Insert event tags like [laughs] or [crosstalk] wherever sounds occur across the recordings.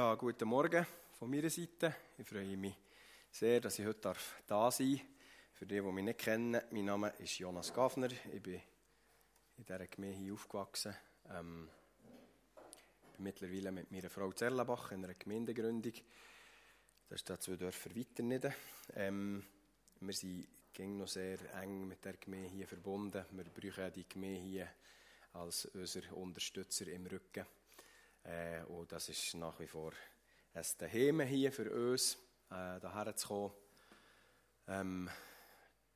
Ja, guten Morgen von meiner Seite. Ich freue mich sehr, dass ich heute da sein darf. Für die, die mich nicht kennen, mein Name ist Jonas Gafner. Ich bin in dieser Gemeinde hier aufgewachsen. Ähm, bin mittlerweile mit meiner Frau Zerlenbach in einer Gemeindegründung. Das ist da zwei Dörfer weiter nicht. Ähm, wir sind ging noch sehr eng mit der Gemeinde hier verbunden. Wir brauchen die Gemeinde hier als unser Unterstützer im Rücken. Äh, und das ist nach wie vor ein Daheim hier für uns, äh, hierher zu kommen. Ähm,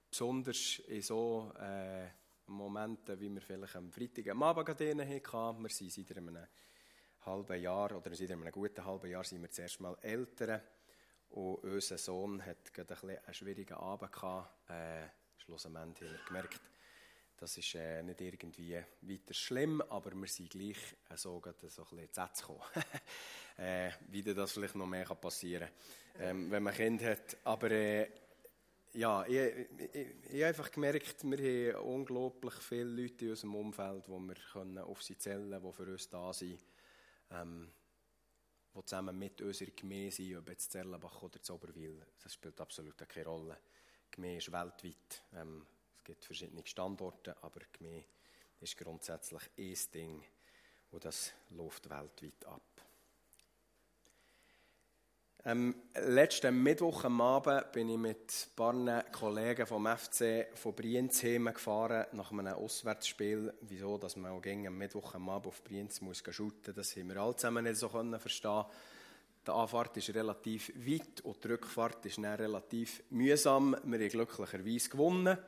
besonders in so äh, Momenten, wie wir vielleicht am Freitag am Abend hatten. Wir sind seit einem halben Jahr, oder seit einem guten halben Jahr, sind wir zuerst mal Eltern. Und unser Sohn hat gerade ein einen schwierigen Abend gehabt. Äh, schlussendlich haben wir gemerkt, das ist äh, nicht irgendwie weiter schlimm, aber wir sind gleich äh, so, gerade so ein bisschen zu gekommen. [laughs] äh, wie das vielleicht noch mehr passieren kann, ähm, wenn man Kind hat. Aber äh, ja, ich, ich, ich, ich habe einfach gemerkt, wir haben unglaublich viele Leute in unserem Umfeld, wo wir können auf sie zählen können, die für uns da sind, ähm, die zusammen mit unserer Gemeinde sind, ob jetzt Zerlenbach oder Zoberwil. Das spielt absolut keine Rolle. Die Gemeinde ist weltweit. Ähm, es gibt verschiedene Standorte, aber Gemeinde ist grundsätzlich ein Ding und das läuft weltweit ab. Am letzten Mittwoch am Abend bin ich mit ein paar Kollegen vom FC von Brienz gefahren nach einem Auswärtsspiel. Wieso, dass man auch am Mittwoch am Abend auf Brienz muss shooten, das haben wir alle zusammen nicht so verstehen. Die Anfahrt ist relativ weit und die Rückfahrt ist dann relativ mühsam. Wir haben glücklicherweise gewonnen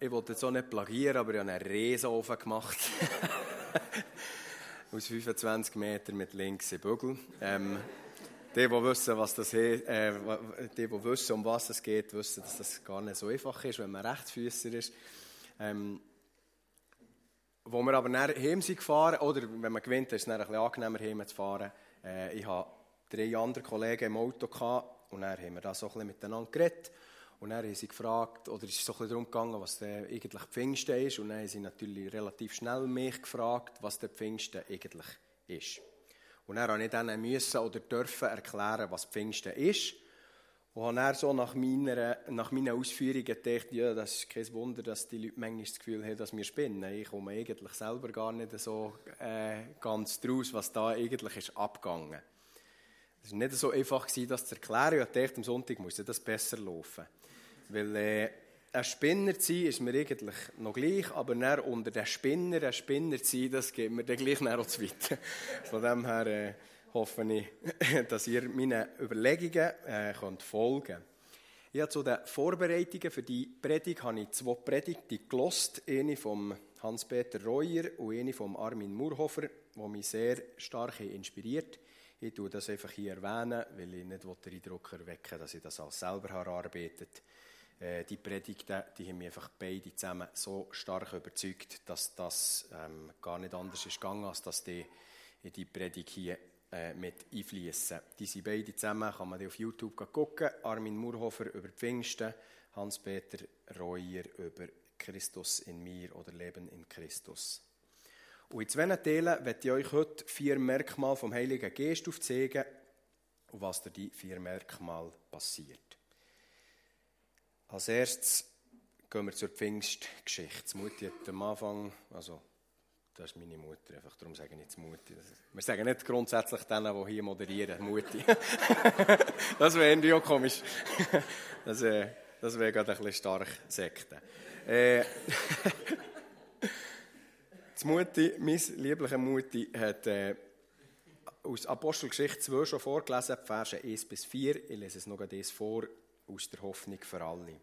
ich wollte jetzt auch nicht plagieren, aber ich habe einen Riesenofen gemacht. [laughs] Aus 25 Metern mit links im Bügel. Ähm, die, die wissen, was das äh, die, die wissen, um was es geht, wissen, dass das gar nicht so einfach ist, wenn man Rechtsfüßer ist. Ähm, wo wir aber nachher heim sind gefahren, oder wenn man gewinnt, ist es dann ein bisschen angenehmer, heim zu fahren. Äh, ich hatte drei andere Kollegen im Auto gehabt, und dann haben wir da so ein bisschen miteinander geredet. Und dann haben sie gefragt, oder ist es so ein darum gegangen, was der eigentlich Pfingsten ist. Und dann haben sie natürlich relativ schnell mich gefragt, was der Pfingsten eigentlich ist. Und dann musste ich dann müssen oder dürfen erklären, was Pfingsten ist. Und habe dann so nach, meiner, nach meinen Ausführungen gedacht, ja, das ist kein Wunder, dass die Leute manchmal das Gefühl haben, dass wir spinnen. Ich komme eigentlich selber gar nicht so äh, ganz draus, was da eigentlich ist abgegangen. Es war nicht so einfach, das zu erklären. Ich dachte, am Sonntag muss das besser laufen. Weil äh, ein Spinner zu sein, ist mir eigentlich noch gleich, aber dann unter den Spinner ein Spinner zu sein, das geht mir dann gleich noch zu weit. [laughs] Von dem her äh, hoffe ich, [laughs] dass ihr meinen Überlegungen äh, könnt folgen könnt. Ja, zu den Vorbereitungen für die Predigt habe ich zwei Predigten gelost. Eine vom Hans-Peter Reuer und eine vom Armin Murhofer, die mich sehr stark inspiriert Ich tue das einfach hier erwähnen, weil ich nicht den Eindruck erwecken dass ich das alles selber erarbeitet habe äh, die Predigten, die haben mich einfach beide zusammen so stark überzeugt, dass das ähm, gar nicht anders ist gegangen, als dass die in die Predigt hier äh, mit einfließen. Die sind beide zusammen, kann man auf YouTube gucken. Armin Murhofer über Pfingsten, Hans-Peter Reuer über Christus in mir oder Leben in Christus. Und in zwei Teilen werde ich euch heute vier Merkmale vom Heiligen Geist aufzeigen und was durch die vier Merkmale passiert. Als erstes gehen wir zur Pfingstgeschichte. Mutti hat am Anfang, also das ist meine Mutter, einfach darum sage ich nicht Mutti. Wir sagen nicht grundsätzlich denen, die hier moderieren, Mutti. [laughs] das wäre irgendwie auch komisch. Das, äh, das wäre gerade ein bisschen stark Sekte. Äh, [laughs] Mutti, meine liebliche Mutti, hat äh, aus Apostelgeschichte 2 schon vorgelesen, Verse 1 bis 4. Ich lese es noch eins vor aus der Hoffnung für alle.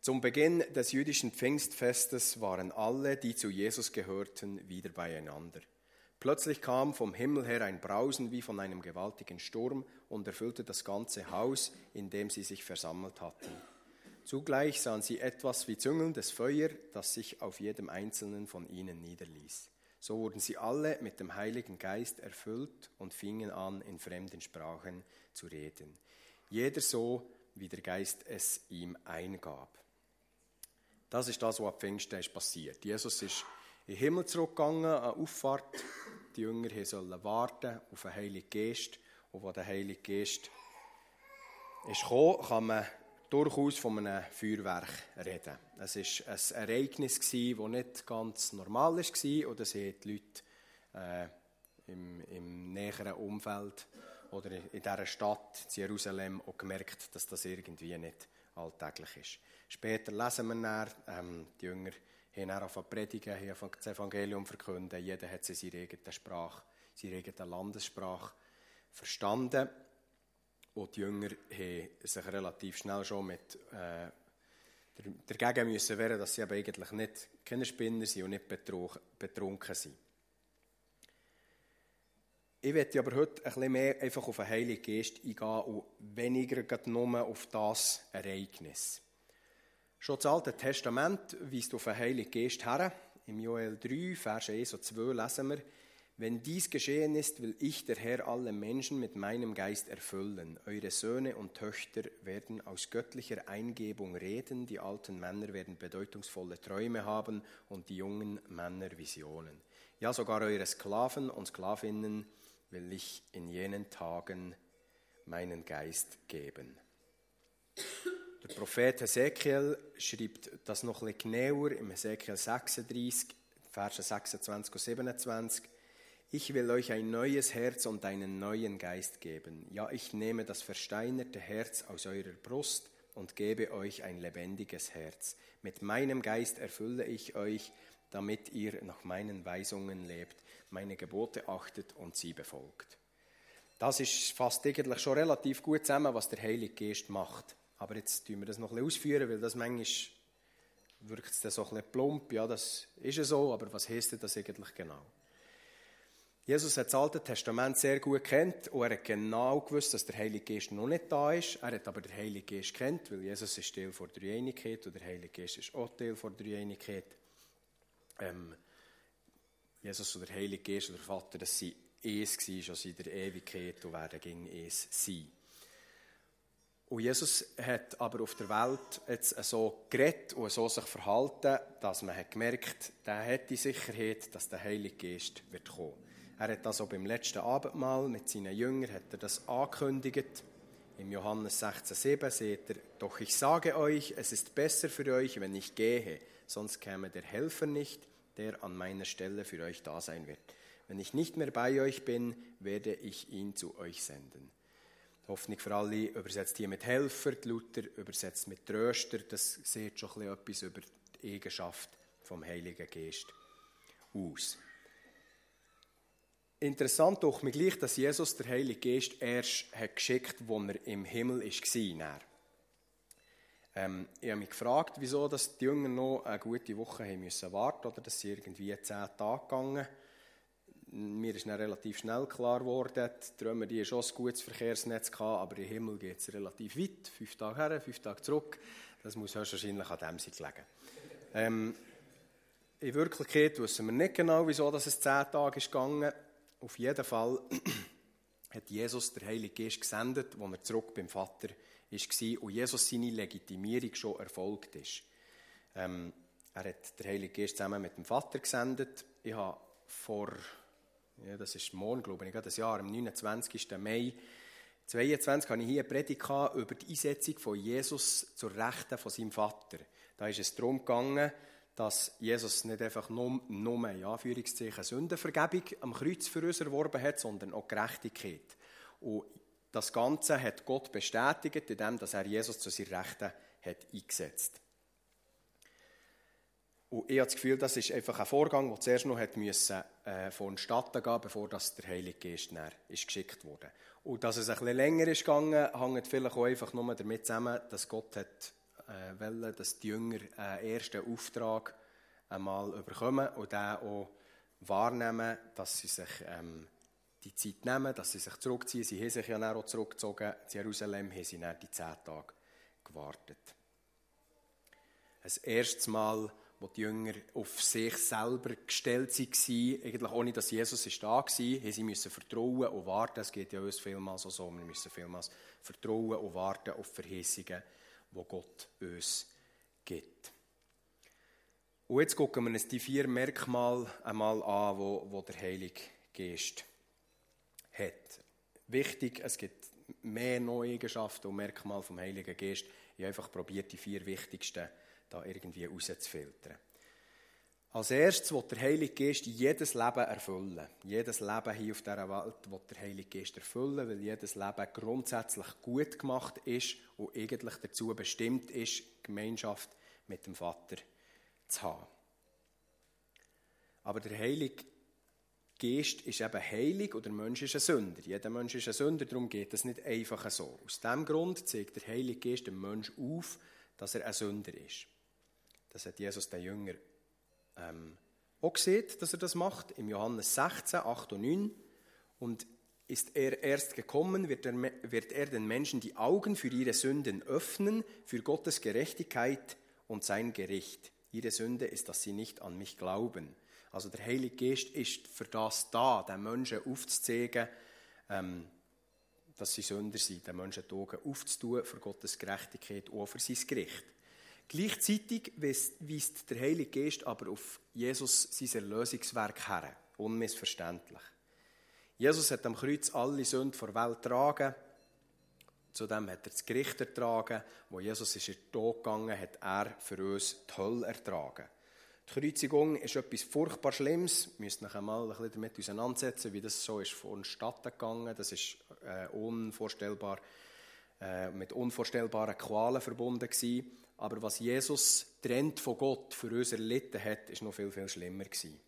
Zum Beginn des jüdischen Pfingstfestes waren alle, die zu Jesus gehörten, wieder beieinander. Plötzlich kam vom Himmel her ein Brausen wie von einem gewaltigen Sturm und erfüllte das ganze Haus, in dem sie sich versammelt hatten. Zugleich sahen sie etwas wie züngelndes Feuer, das sich auf jedem einzelnen von ihnen niederließ. So wurden sie alle mit dem Heiligen Geist erfüllt und fingen an, in fremden Sprachen zu reden jeder so, wie der Geist es ihm eingab. Das ist das, was am Pfingsten ist passiert. Jesus ist in den Himmel zurückgegangen, an Auffahrt. die Jünger sollen warten auf den Heiligen Geist. Und wo der Heilige Geist ist gekommen, kann man durchaus von einem Feuerwerk reden. Es war ein Ereignis, das nicht ganz normal war und das haben die Leute äh, im, im näheren Umfeld oder in dieser Stadt, Jerusalem, auch gemerkt, dass das irgendwie nicht alltäglich ist. Später lesen wir dann, ähm, die Jünger haben angefangen zu predigen, haben das Evangelium verkünden. Jeder hat seine eigene Sprache, seine eigene Landessprache verstanden. Und die Jünger haben sich relativ schnell schon mit äh, dagegen müssen wehren, dass sie aber eigentlich nicht keine Spinner sind und nicht betrunken sind. Ich werde aber heute ein bisschen mehr einfach auf den Heiligen Geist eingehen und weniger nur auf das Ereignis. Schon das Alte Testament weist auf den Heiligen Geist her. Im Joel 3, Vers 1 und 2 lesen wir, wenn dies geschehen ist, will ich, der Herr, alle Menschen mit meinem Geist erfüllen. Eure Söhne und Töchter werden aus göttlicher Eingebung reden, die alten Männer werden bedeutungsvolle Träume haben und die jungen Männer Visionen. Ja, sogar eure Sklaven und Sklavinnen will ich in jenen Tagen meinen Geist geben. Der Prophet Hesekiel schreibt das noch ein bisschen genauer im Hesekiel 36, Verse 26 und 27. Ich will euch ein neues Herz und einen neuen Geist geben. Ja, ich nehme das versteinerte Herz aus eurer Brust und gebe euch ein lebendiges Herz. Mit meinem Geist erfülle ich euch, damit ihr nach meinen Weisungen lebt, meine Gebote achtet und sie befolgt. Das ist fast eigentlich schon relativ gut zusammen, was der Heilige Geist macht. Aber jetzt tun wir das noch ein bisschen ausführen, weil das manchmal wirkt es dann so ein bisschen plump. Ja, das ist ja so, aber was heißt das eigentlich genau? Jesus hat das Alte Testament sehr gut kennt und er hat genau gewusst, dass der Heilige Geist noch nicht da ist. Er hat aber den Heiligen Geist kennt, weil Jesus ist Teil der Dreieinigkeit und der Heilige Geist ist auch Teil der Dreieinigkeit. Ähm, Jesus und der Heilige Geist und der Vater, das sind eins gewesen, schon seit der Ewigkeit und werden gegen eins sein. Und Jesus hat aber auf der Welt jetzt so geredet und so sich verhalten, dass man hat gemerkt, der hat die Sicherheit, dass der Heilige Geist wird kommen. Er hat das auch beim letzten Abendmahl mit seinen Jüngern hat er das angekündigt. Im Johannes 16,7 seht er, doch ich sage euch, es ist besser für euch, wenn ich gehe, sonst käme der Helfer nicht, der an meiner Stelle für euch da sein wird. Wenn ich nicht mehr bei euch bin, werde ich ihn zu euch senden. Hoffnung für alle übersetzt hier mit Helfer, Luther übersetzt mit Tröster. Das sieht schon etwas über die Eigenschaft vom Heiligen Geist aus. Interessant doch mir gleich, dass Jesus der Heilige Geist erst hat geschickt, wo er im Himmel war. Ähm, ich habe mich gefragt, wieso dass die Jünger noch eine gute Woche haben müssen warten oder dass sie irgendwie zehn Tage gegangen. Mir ist dann relativ schnell klar geworden, die Römer die schon ein gutes Verkehrsnetz gehabt, aber im Himmel geht es relativ weit, fünf Tage her, fünf Tage zurück. Das muss höchstwahrscheinlich an dem sein gelegen. Ähm, in Wirklichkeit wissen wir nicht genau, wieso dass es zehn Tage ist gegangen auf jeden Fall [clears throat] hat Jesus der Heilige Geist gesendet, als er zurück beim Vater war und Jesus seine Legitimierung schon erfolgt ist. Ähm, er hat der Heilige Geist zusammen mit dem Vater gesendet. Ich habe vor, ja, das ist morgen, glaube ich, das Jahr, am 29. Mai 22 habe ich hier eine Predigt über die Einsetzung von Jesus zur Rechten von seinem Vater. Da ist es darum gegangen, dass Jesus nicht einfach nur, nur in Anführungszeichen Sündenvergebung am Kreuz für uns erworben hat, sondern auch Gerechtigkeit. Und das Ganze hat Gott bestätigt, indem er Jesus zu seinen Rechten hat eingesetzt Und ich habe das Gefühl, das ist einfach ein Vorgang, der zuerst noch hat müssen, äh, vonstatten gehen bevor das der Heilige Geist ist geschickt wurde. Und dass es ein bisschen länger ist gegangen, hängt vielleicht auch einfach nur damit zusammen, dass Gott hat äh, wollen, dass die Jünger einen ersten Auftrag einmal überkommen und den auch wahrnehmen, dass sie sich ähm, die Zeit nehmen, dass sie sich zurückziehen. Sie haben sich ja auch zurückgezogen. In Jerusalem haben sie dann die zehn Tage gewartet. Das erste Mal, wo die Jünger auf sich selber gestellt waren, eigentlich ohne dass Jesus da war, haben sie müssen vertrauen und warten. Es geht ja uns vielmals so, wir müssen vielmals vertrauen und warten auf Verheißungen wo Gott uns gibt. Und jetzt gucken wir uns die vier Merkmale einmal an, wo, wo der Heilige Geist hat. Wichtig, es gibt mehr neue Eigenschaften und Merkmale vom Heiligen Geist. Ich habe einfach probiert, die vier wichtigsten da irgendwie rauszufiltern. Als erstes wird der Heilige Geist jedes Leben erfüllen. Jedes Leben hier auf dieser Welt wird der Heilige Geist erfüllen, weil jedes Leben grundsätzlich gut gemacht ist und eigentlich dazu bestimmt ist, Gemeinschaft mit dem Vater zu haben. Aber der Heilige Geist ist eben heilig und der Mensch ist ein Sünder. Jeder Mensch ist ein Sünder, darum geht das nicht einfach so. Aus diesem Grund zeigt der Heilige Geist dem Mensch auf, dass er ein Sünder ist. Das hat Jesus den Jünger ähm, auch gesehen, dass er das macht, im Johannes 16, 8 und 9. Und ist er erst gekommen, wird er, wird er den Menschen die Augen für ihre Sünden öffnen, für Gottes Gerechtigkeit und sein Gericht. Ihre Sünde ist, dass sie nicht an mich glauben. Also der Heilige Geist ist für das da, den Menschen aufzuzeigen, ähm, dass sie Sünder sind, den Menschen die Augen aufzutun für Gottes Gerechtigkeit und für sein Gericht. Gleichzeitig weist der Heilige Geist aber auf Jesus sein Erlösungswerk her. Unmissverständlich. Jesus hat am Kreuz alle Sünden der Welt getragen. Zudem hat er das Gericht ertragen. Wo Jesus ist in den Tod gegangen hat er für uns die Hölle ertragen. Die Kreuzigung ist etwas furchtbar Schlimmes. Wir müssen uns einmal ein bisschen damit auseinandersetzen, wie das so ist vonstatten gegangen. Das ist äh, unvorstellbar, äh, mit unvorstellbaren Qualen verbunden gewesen. Aber was Jesus trennt von Gott für uns erlitten hat, ist noch viel, viel schlimmer gewesen.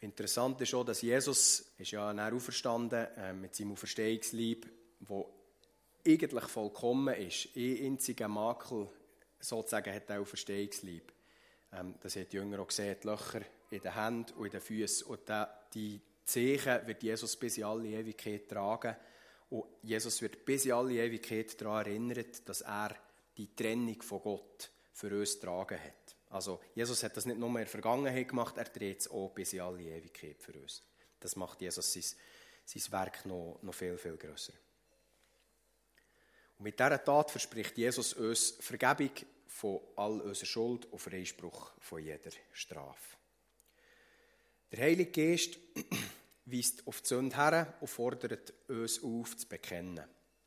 Interessant ist auch, dass Jesus ist ja näher auferstanden äh, mit seinem Auferstehungslieb, wo eigentlich vollkommen ist. Ein einziger Makel sozusagen hat der Auferstehungslieb. Ähm, das hat die Jünger auch gesehen, die Löcher in den Händen und in den Füßen. Und die Zeichen wird Jesus bis in alle Ewigkeit tragen. Und Jesus wird bis in alle Ewigkeit daran erinnert, dass er die Trennung von Gott für uns tragen hat. Also Jesus hat das nicht nur in der Vergangenheit gemacht, er dreht es auch bis in alle Ewigkeit für uns. Das macht Jesus sein, sein Werk noch, noch viel, viel grösser. Und mit dieser Tat verspricht Jesus uns Vergebung von all unserer Schuld und Freispruch von jeder Strafe. Der Heilige Geist weist auf die Sünde her und fordert uns auf, zu bekennen.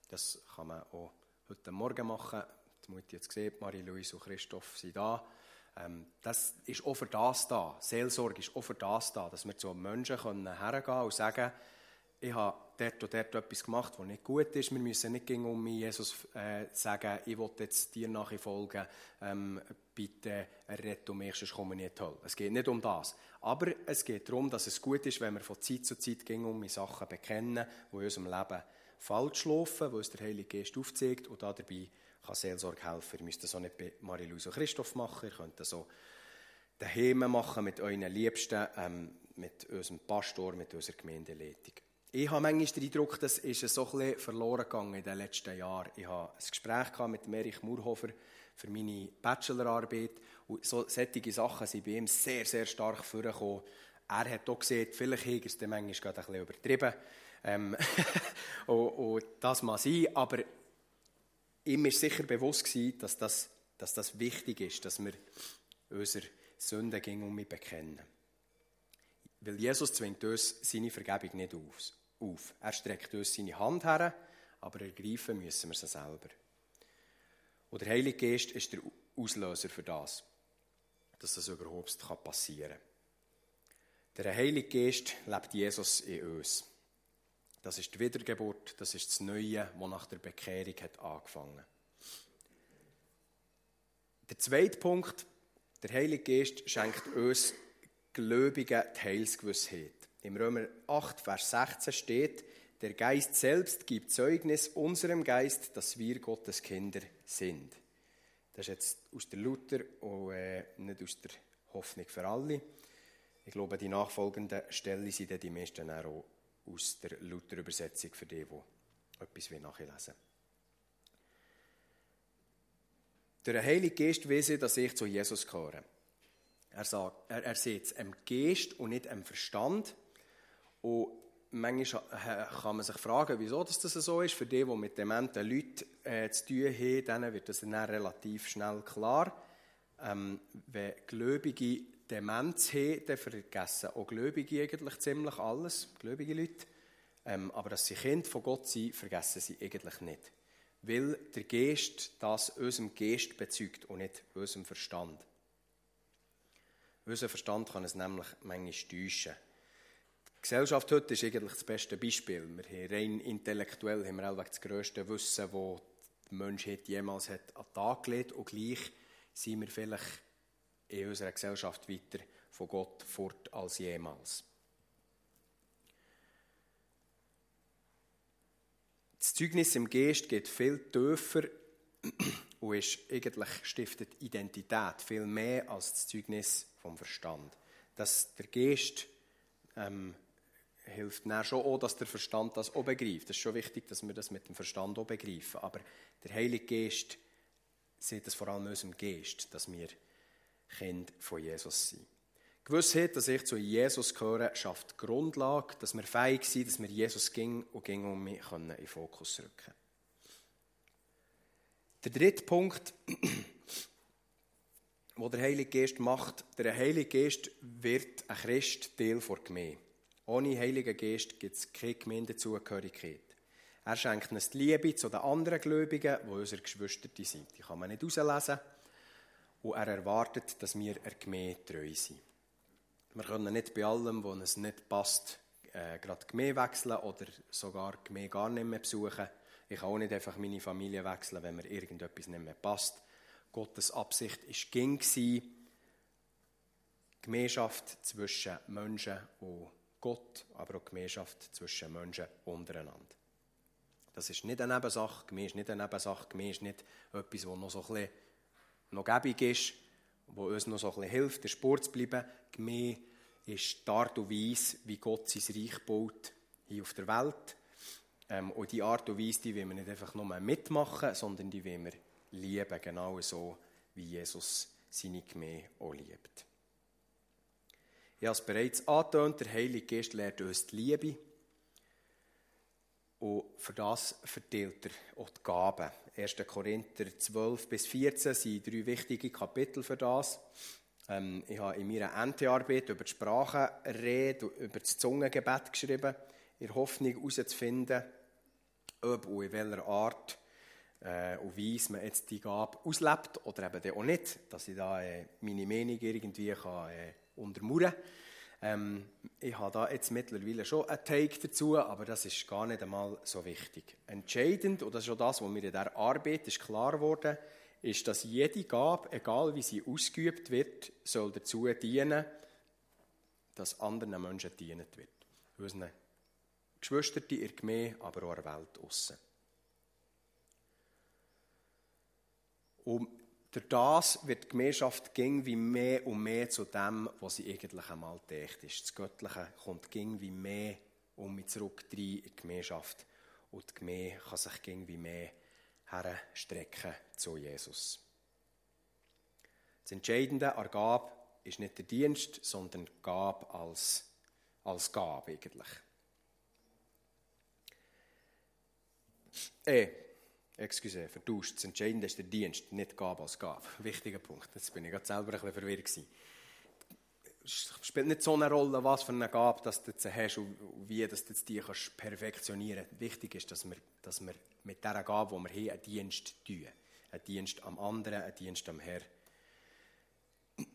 Das kann man auch heute Morgen machen, die Mutti jetzt gesehen, Marie-Louise und Christoph sind da. Ähm, das ist auch für das da. Seelsorge ist auch für das da, dass wir zu Menschen hergehen können und sagen, ich habe dort und dort etwas gemacht, was nicht gut ist. Wir müssen nicht gegen um Jesus, äh, sagen, ich will jetzt dir nachfolgen, ähm, bitte rette mich, sonst komme ich nicht toll. Es geht nicht um das. Aber es geht darum, dass es gut ist, wenn wir von Zeit zu Zeit gegen um Sachen bekennen, die in unserem Leben falsch laufen, wo uns der Heilige Geist aufzeigt und dabei kann Seelsorge helfen. Ihr müsst das auch nicht bei Marie-Louise und Christoph machen, ihr könnt das auch daheim machen mit euren Liebsten, ähm, mit unserem Pastor, mit unserer Gemeindeleitung. Ich habe manchmal den Eindruck, das ist so ein bisschen verloren gegangen in den letzten Jahren. Ich habe ein Gespräch mit Erich Murhofer für meine Bachelorarbeit und so, solche Sachen sind bei ihm sehr, sehr stark vorgekommen. Er hat auch gesehen, vielleicht hat er es manchmal gerade ein bisschen übertrieben. Ähm, [laughs] und, und das mag sein, aber ihm ist sicher bewusst gewesen, dass das, dass das wichtig ist, dass wir unsere Sünden gegen mich bekennen. Weil Jesus zwingt uns seine Vergebung nicht auf. Er streckt uns seine Hand her, aber ergreifen müssen wir sie selber. Und der Heilige Geist ist der Auslöser für das, dass das überhaupt passieren kann. Der Heilige Geist lebt Jesus in uns. Das ist die Wiedergeburt, das ist das Neue, das nach der Bekehrung hat angefangen Der zweite Punkt, der Heilige Geist schenkt uns Gläubigen die Heilsgewissheit. Im Römer 8, Vers 16 steht, der Geist selbst gibt Zeugnis unserem Geist, dass wir Gottes Kinder sind. Das ist jetzt aus der Luther und äh, nicht aus der Hoffnung für alle. Ich glaube, die nachfolgenden Stellen sind dann die meisten auch aus der Luther-Übersetzung für die, die etwas nachlesen Durch den Heiligen Geist ich, dass ich zu Jesus gehöre. Er, sagt, er, er sieht es im Geist und nicht im Verstand. Und manchmal kann man sich fragen, wieso das so ist. Für die, die mit dementen Leuten äh, zu tun haben, denen wird das dann relativ schnell klar. Ähm, wenn Gläubige Demenz haben, dann vergessen auch Gläubige eigentlich ziemlich alles, gläubige Leute. Ähm, aber dass sie Kind von Gott sind, vergessen sie eigentlich nicht. Weil der Geist das unserem Geist bezeugt und nicht unserem Verstand. Unser Verstand kann es nämlich manchmal täuschen. Gesellschaft heute ist eigentlich das beste Beispiel. Wir haben rein intellektuell haben wir das grösste Wissen, das der Mensch jemals hat an den Tag gelegt und gleich sind wir vielleicht in unserer Gesellschaft weiter von Gott fort als jemals. Das Zeugnis im Geist geht viel tiefer [clears throat] und ist eigentlich stiftet Identität viel mehr als das Zeugnis vom Verstand. Dass der Geist ähm, hilft dann schon auch, dass der Verstand das auch begreift. Es ist schon wichtig, dass wir das mit dem Verstand auch begreifen. Aber der Heilige Geist sieht es vor allem in unserem Geist, dass wir Kind von Jesus sind. Die Gewissheit, dass ich zu Jesus gehöre, schafft die Grundlage, dass wir fähig sind, dass wir Jesus ging und ging um mich in den Fokus rücken Der dritte Punkt, [clears throat] wo der Heilige Geist macht, der Heilige Geist wird ein Christ Teil der Gemeinde. Ohne Heiligen Geist gibt es keine Gemeindezugehörigkeit. Er schenkt uns die Liebe zu den anderen Gläubigen, die unsere Geschwister sind. Die kann man nicht herauslesen. Und er erwartet, dass wir der Gemeinde treu sind. Wir können nicht bei allem, wo es nicht passt, äh, gerade die Gemeinde wechseln oder sogar die Gemeinde gar nicht mehr besuchen. Ich kann auch nicht einfach meine Familie wechseln, wenn mir irgendetwas nicht mehr passt. Gottes Absicht war ging Gemeinschaft zwischen Menschen und Gott, aber auch Gemeinschaft zwischen Menschen untereinander. Das ist nicht eine Nebensache, Gemeinde ist nicht eine Nebensache, Gemeinde ist nicht etwas, das noch so ein bisschen noch gäbig ist, wo uns noch so ein bisschen hilft, der Sport zu bleiben. Gemeinde ist die Art und Weise, wie Gott sein Reich baut hier auf der Welt. Ähm, und die Art und Weise, die wollen wir nicht einfach nur mitmachen, sondern die wollen wir lieben, genau so, wie Jesus seine Gemeinde auch liebt. Ich habe es bereits angetönt, der Heilige Geist lehrt uns die Liebe. Und für das verteilt er auch die Gaben. 1. Korinther 12 bis 14 sind drei wichtige Kapitel für das. Ähm, ich habe in meiner NT-Arbeit über die Sprachenrede, über das Zungengebet geschrieben, in der Hoffnung herauszufinden, ob und in welcher Art äh, und Weise man jetzt die Gabe auslebt oder eben auch nicht, dass ich da äh, meine Meinung irgendwie kann, äh, untermauern. Ähm, ich habe da jetzt mittlerweile schon einen Take dazu, aber das ist gar nicht einmal so wichtig. Entscheidend, und das ist auch das, was mir in dieser Arbeit ist klar geworden ist, dass jede Gabe, egal wie sie ausgeübt wird, soll dazu dienen, dass anderen Menschen gedient wird. Unseren Geschwistern in der Gemeinde, aber auch der Welt aussen. Und durch das wird die Gemeinschaft ging wie mehr und mehr zu dem, was sie eigentlich einmal gedacht ist. Das Göttliche kommt ging wie mehr um mich zurück in die Gemeinschaft. Und die Gemeinde kann sich ging wie mehr herstrecken zu Jesus. Das Entscheidende an Gabe ist nicht der Dienst, sondern Gabe als, als Gabe eigentlich. Äh, excuse, vertauscht. Das Entscheidende ist der Dienst, nicht Gabe als Gabe. [laughs] Wichtiger Punkt. Jetzt bin ich gerade selber ein bisschen verwirrt gewesen. Es spielt nicht so eine Rolle, was für eine Gabe dass du jetzt hast und wie dass du die kannst perfektionieren kannst. Wichtig ist, dass wir, dass wir mit dieser Gabe, die wir haben, einen Dienst tun. Einen Dienst am anderen, einen Dienst am Herrn. [clears throat]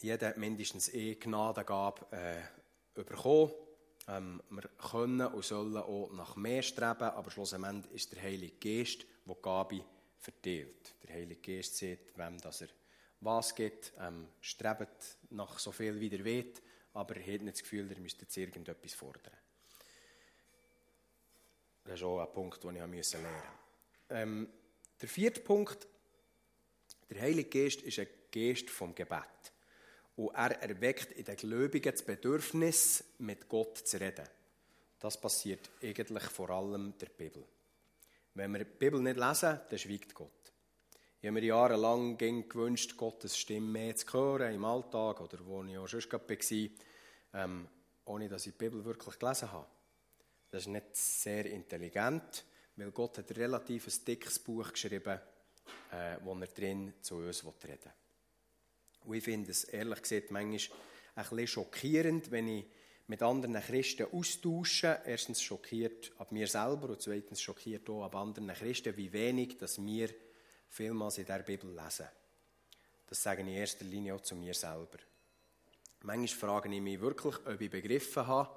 Jeder hat mindestens eine Gnadengabe äh, bekommen. Ähm, wir können und sollen auch nach mehr streben, aber schlussendlich ist der Heilige Geist, der Gabe verteilt. Der Heilige Geist sieht, wem das er was gibt, ähm, strebt nach so viel, wie er will, aber er hat nicht das Gefühl, er müsste jetzt irgendetwas fordern. Das ist auch ein Punkt, den ich lernen musste. Ähm, der vierte Punkt, der Heilige Geist ist ein Geist vom Gebet. Und er erweckt in den Gläubigen das Bedürfnis, mit Gott zu reden. Das passiert eigentlich vor allem der Bibel. Wenn wir die Bibel nicht lesen, dann schweigt Gott. Ich habe mir jahrelang gewünscht, Gottes Stimme mehr zu hören im Alltag oder wo ich auch schon war, ähm, ohne dass ich die Bibel wirklich gelesen habe. Das ist nicht sehr intelligent, weil Gott hat ein relativ dickes Buch geschrieben, äh, wo er drin zu uns reden will. Und ich finde es ehrlich gesagt manchmal ein schockierend, wenn ich mit anderen Christen austausche. Erstens schockiert ab mir selber und zweitens schockiert auch ab anderen Christen, wie wenig dass wir vielmals in der Bibel lesen. Das sage ich in erster Linie auch zu mir selber. Manchmal frage ich mich wirklich, ob ich begriffen habe,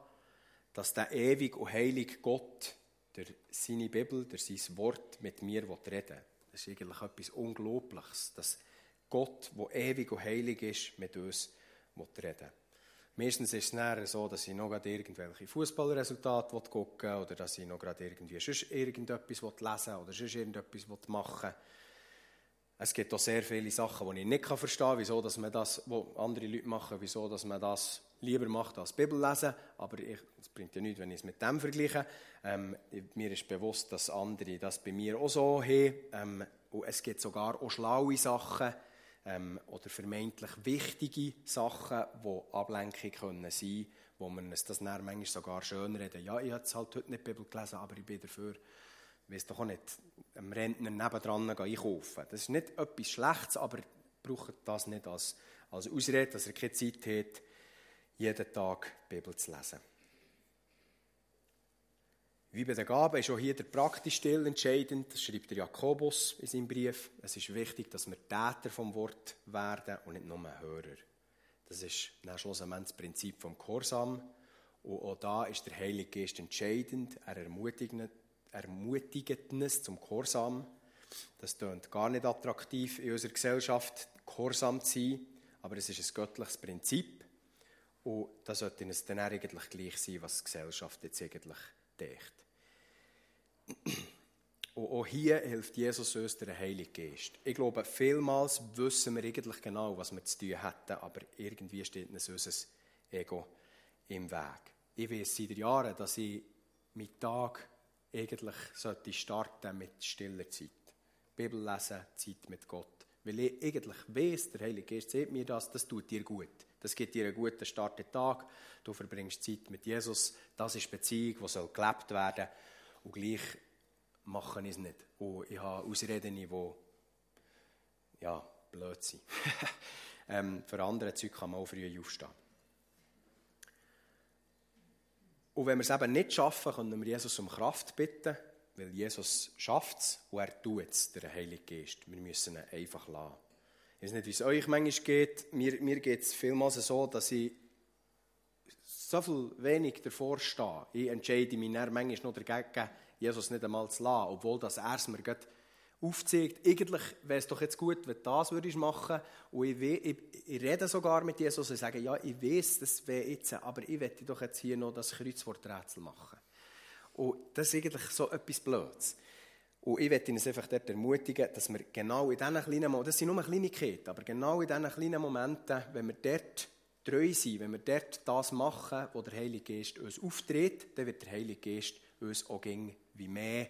dass der ewig und heilige Gott durch seine Bibel, durch sein Wort mit mir reden will. Das ist eigentlich etwas Unglaubliches, dass Gott, der ewig und heilig ist, mit uns reden. Meistens ist es näher so, dass ich noch gerade irgendwelche Fußballresultate gucken will oder dass ich noch gerade irgendwie sonst irgendetwas lesen will oder sonst irgendetwas machen will. Es gibt auch sehr viele Sachen, die ich nicht verstehen kann, wieso dass man das, was andere Leute machen, wieso dass man das lieber macht als Bibel lesen. Aber es bringt ja nichts, wenn ich es mit dem vergleiche. Ähm, mir ist bewusst, dass andere das bei mir auch so haben. Ähm, und es gibt sogar auch schlaue Sachen, ähm, oder vermeintlich wichtige Sachen, die Ablenkung können sein wo man es das dann manchmal sogar schön reden. Ja, ich habe jetzt halt heute nicht Bibel gelesen, aber ich bin dafür, weiß doch auch nicht, einem Rentner nebendran einkaufen. Das ist nicht etwas Schlechtes, aber braucht das nicht als, als Ausrede, dass er keine Zeit hat, jeden Tag die Bibel zu lesen. Wie bei den Gaben ist auch hier der praktische Teil entscheidend. Das schreibt der Jakobus in seinem Brief. Es ist wichtig, dass wir Täter vom Wort werden und nicht nur Hörer. Das ist dann schlussendlich das Prinzip vom Gehorsam. Und auch da ist der Heilige Geist entscheidend. Er ermutigt, ermutigt uns zum Gehorsam. Das klingt gar nicht attraktiv in unserer Gesellschaft, Gehorsam zu sein. Aber es ist ein göttliches Prinzip. Und das sollte uns dann eigentlich gleich sein, was die Gesellschaft jetzt eigentlich denkt. Und auch hier hilft Jesus uns der Heilige Geist. Ich glaube, vielmals wissen wir eigentlich genau, was wir zu tun hätten, aber irgendwie steht uns unser Ego im Weg. Ich weiß seit Jahren, dass ich mit Tag eigentlich starten mit stiller Zeit. Bibel lesen, Zeit mit Gott. Weil ich eigentlich weiß, der Heilige Geist sagt mir das, das tut dir gut. Das gibt dir einen guten Start den Tag. Du verbringst Zeit mit Jesus. Das ist Beziehung, die gelebt werden soll. Und gleich mache ich es nicht. Und ich habe Ausreden, die ja, blöd sind. [laughs] ähm, für andere Zeug kann man auch früh aufstehen. Und wenn wir es eben nicht schaffen, können wir Jesus um Kraft bitten, weil Jesus schafft es und er tut es, der Heilige Geist. Wir müssen ihn einfach lassen. Ich weiß nicht, wie es euch manchmal geht. Mir, mir geht es vielmals so, dass ich so viel wenig davor stehe. Ich entscheide mich dann manchmal noch dagegen, Jesus nicht einmal zu lassen, obwohl das er es mir aufzeigt. Eigentlich wäre es doch jetzt gut, wenn du das würdest machen und ich, ich, ich rede sogar mit Jesus und sage, ja, ich weiß, das wäre jetzt, aber ich möchte doch jetzt hier noch das Kreuzworträtsel machen. Und das ist eigentlich so etwas Blödes. Und ich möchte uns einfach dort ermutigen, dass wir genau in diesen kleinen Momenten, das sind nur Kleinigkeiten, aber genau in diesen kleinen Momenten, wenn wir dort treu sind, wenn wir dort das machen, wo der Heilige Geist uns auftritt, dann wird der Heilige Geist uns auch wie mehr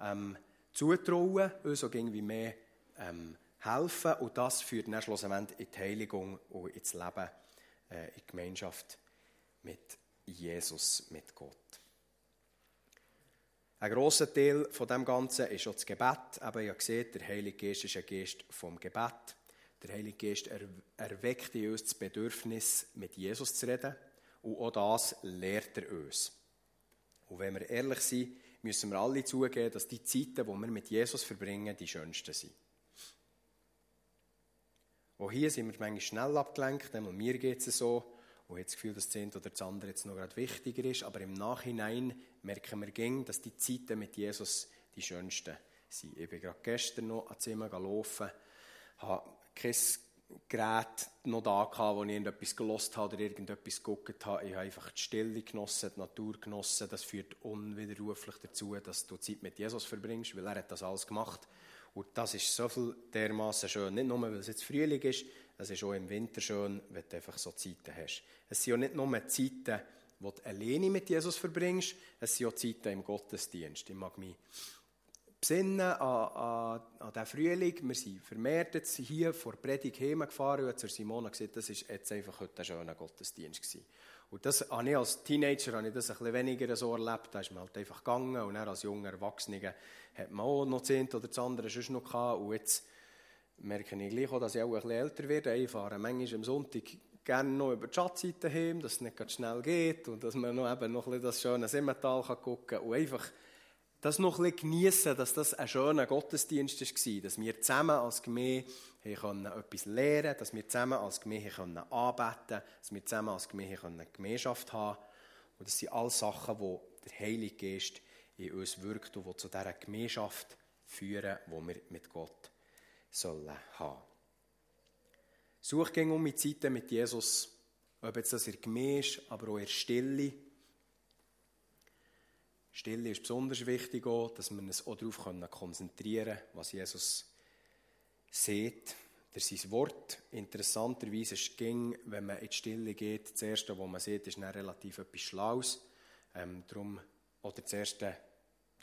ähm, zutrauen, uns auch wie mehr ähm, helfen und das führt dann schlussendlich in die Heiligung und ins Leben, äh, in Gemeinschaft mit Jesus, mit Gott. Ein grosser Teil von dem Ganzen ist auch das Gebet. Eben, ihr seht, der Heilige Geist ist ein Geist vom Gebet. Der Heilige Geist erweckt in uns das Bedürfnis, mit Jesus zu reden. Und auch das lehrt er uns. Und wenn wir ehrlich sind, müssen wir alle zugeben, dass die Zeiten, die wir mit Jesus verbringen, die schönsten sind. Auch hier sind wir manchmal schnell abgelenkt, einmal mir geht es so, und habe das Gefühl, dass das eine oder das andere jetzt noch gerade wichtiger ist, aber im Nachhinein merken wir gegen, dass die Zeiten mit Jesus die schönsten sind. Ich bin gerade gestern noch an Zimmer gelaufen, habe kein Gerät noch da gehabt, wo ich irgendetwas gelost habe oder irgendetwas geguckt habe. Ich habe einfach die Stille genossen, die Natur genossen. Das führt unwiderruflich dazu, dass du Zeit mit Jesus verbringst, weil er hat das alles gemacht. Und das ist so viel dermaßen schön. Nicht nur, weil es jetzt Frühling ist, es ist auch im Winter schön, wenn du einfach so Zeiten hast. Es sind ja nicht nur Zeiten, wo du alleine mit Jesus verbringst, es sind auch Zeiten im Gottesdienst. Ich mag mich besinnen an, an, an den Frühling. Wir sind vermehrt jetzt hier vor Predigt heimgefahren und zur Simona gesagt, das ist jetzt einfach heute ein schöner Gottesdienst gewesen. Und das habe ich als Teenager habe ich das ein bisschen weniger so erlebt. Da ist man halt einfach gegangen und dann als junger Erwachsener hat man auch noch zehn oder das andere schon noch gehabt. Und jetzt merke ich gleich auch, dass ich auch ein bisschen älter werde. Ich fahre manchmal am Sonntag gerne noch über die Schatzseite heim, dass es nicht schnell geht und dass man noch, eben noch ein bisschen das schöne Simmental gucken kann und einfach das noch ein bisschen geniessen, dass das ein schöner Gottesdienst war, dass wir zusammen als Gemeinde können etwas lernen konnten, dass wir zusammen als Gemeinde können anbeten konnten, dass wir zusammen als Gemeinde können Gemeinschaft haben Und das sind alles Sachen, die der Heilige Geist in uns wirkt und die zu dieser Gemeinschaft führen, die wir mit Gott sollen haben. Such gegen um die Zeiten mit Jesus, ob jetzt das in der Gemeinde ist, aber auch in der Stille. Stille ist besonders wichtig, auch, dass wir uns auch darauf konzentrieren können, was Jesus sieht. Der sein Wort, interessanterweise, ist ging, wenn man in die Stille geht, das Erste, was man sieht, ist dann relativ etwas Schlaues. Ähm, darum, oder das Erste,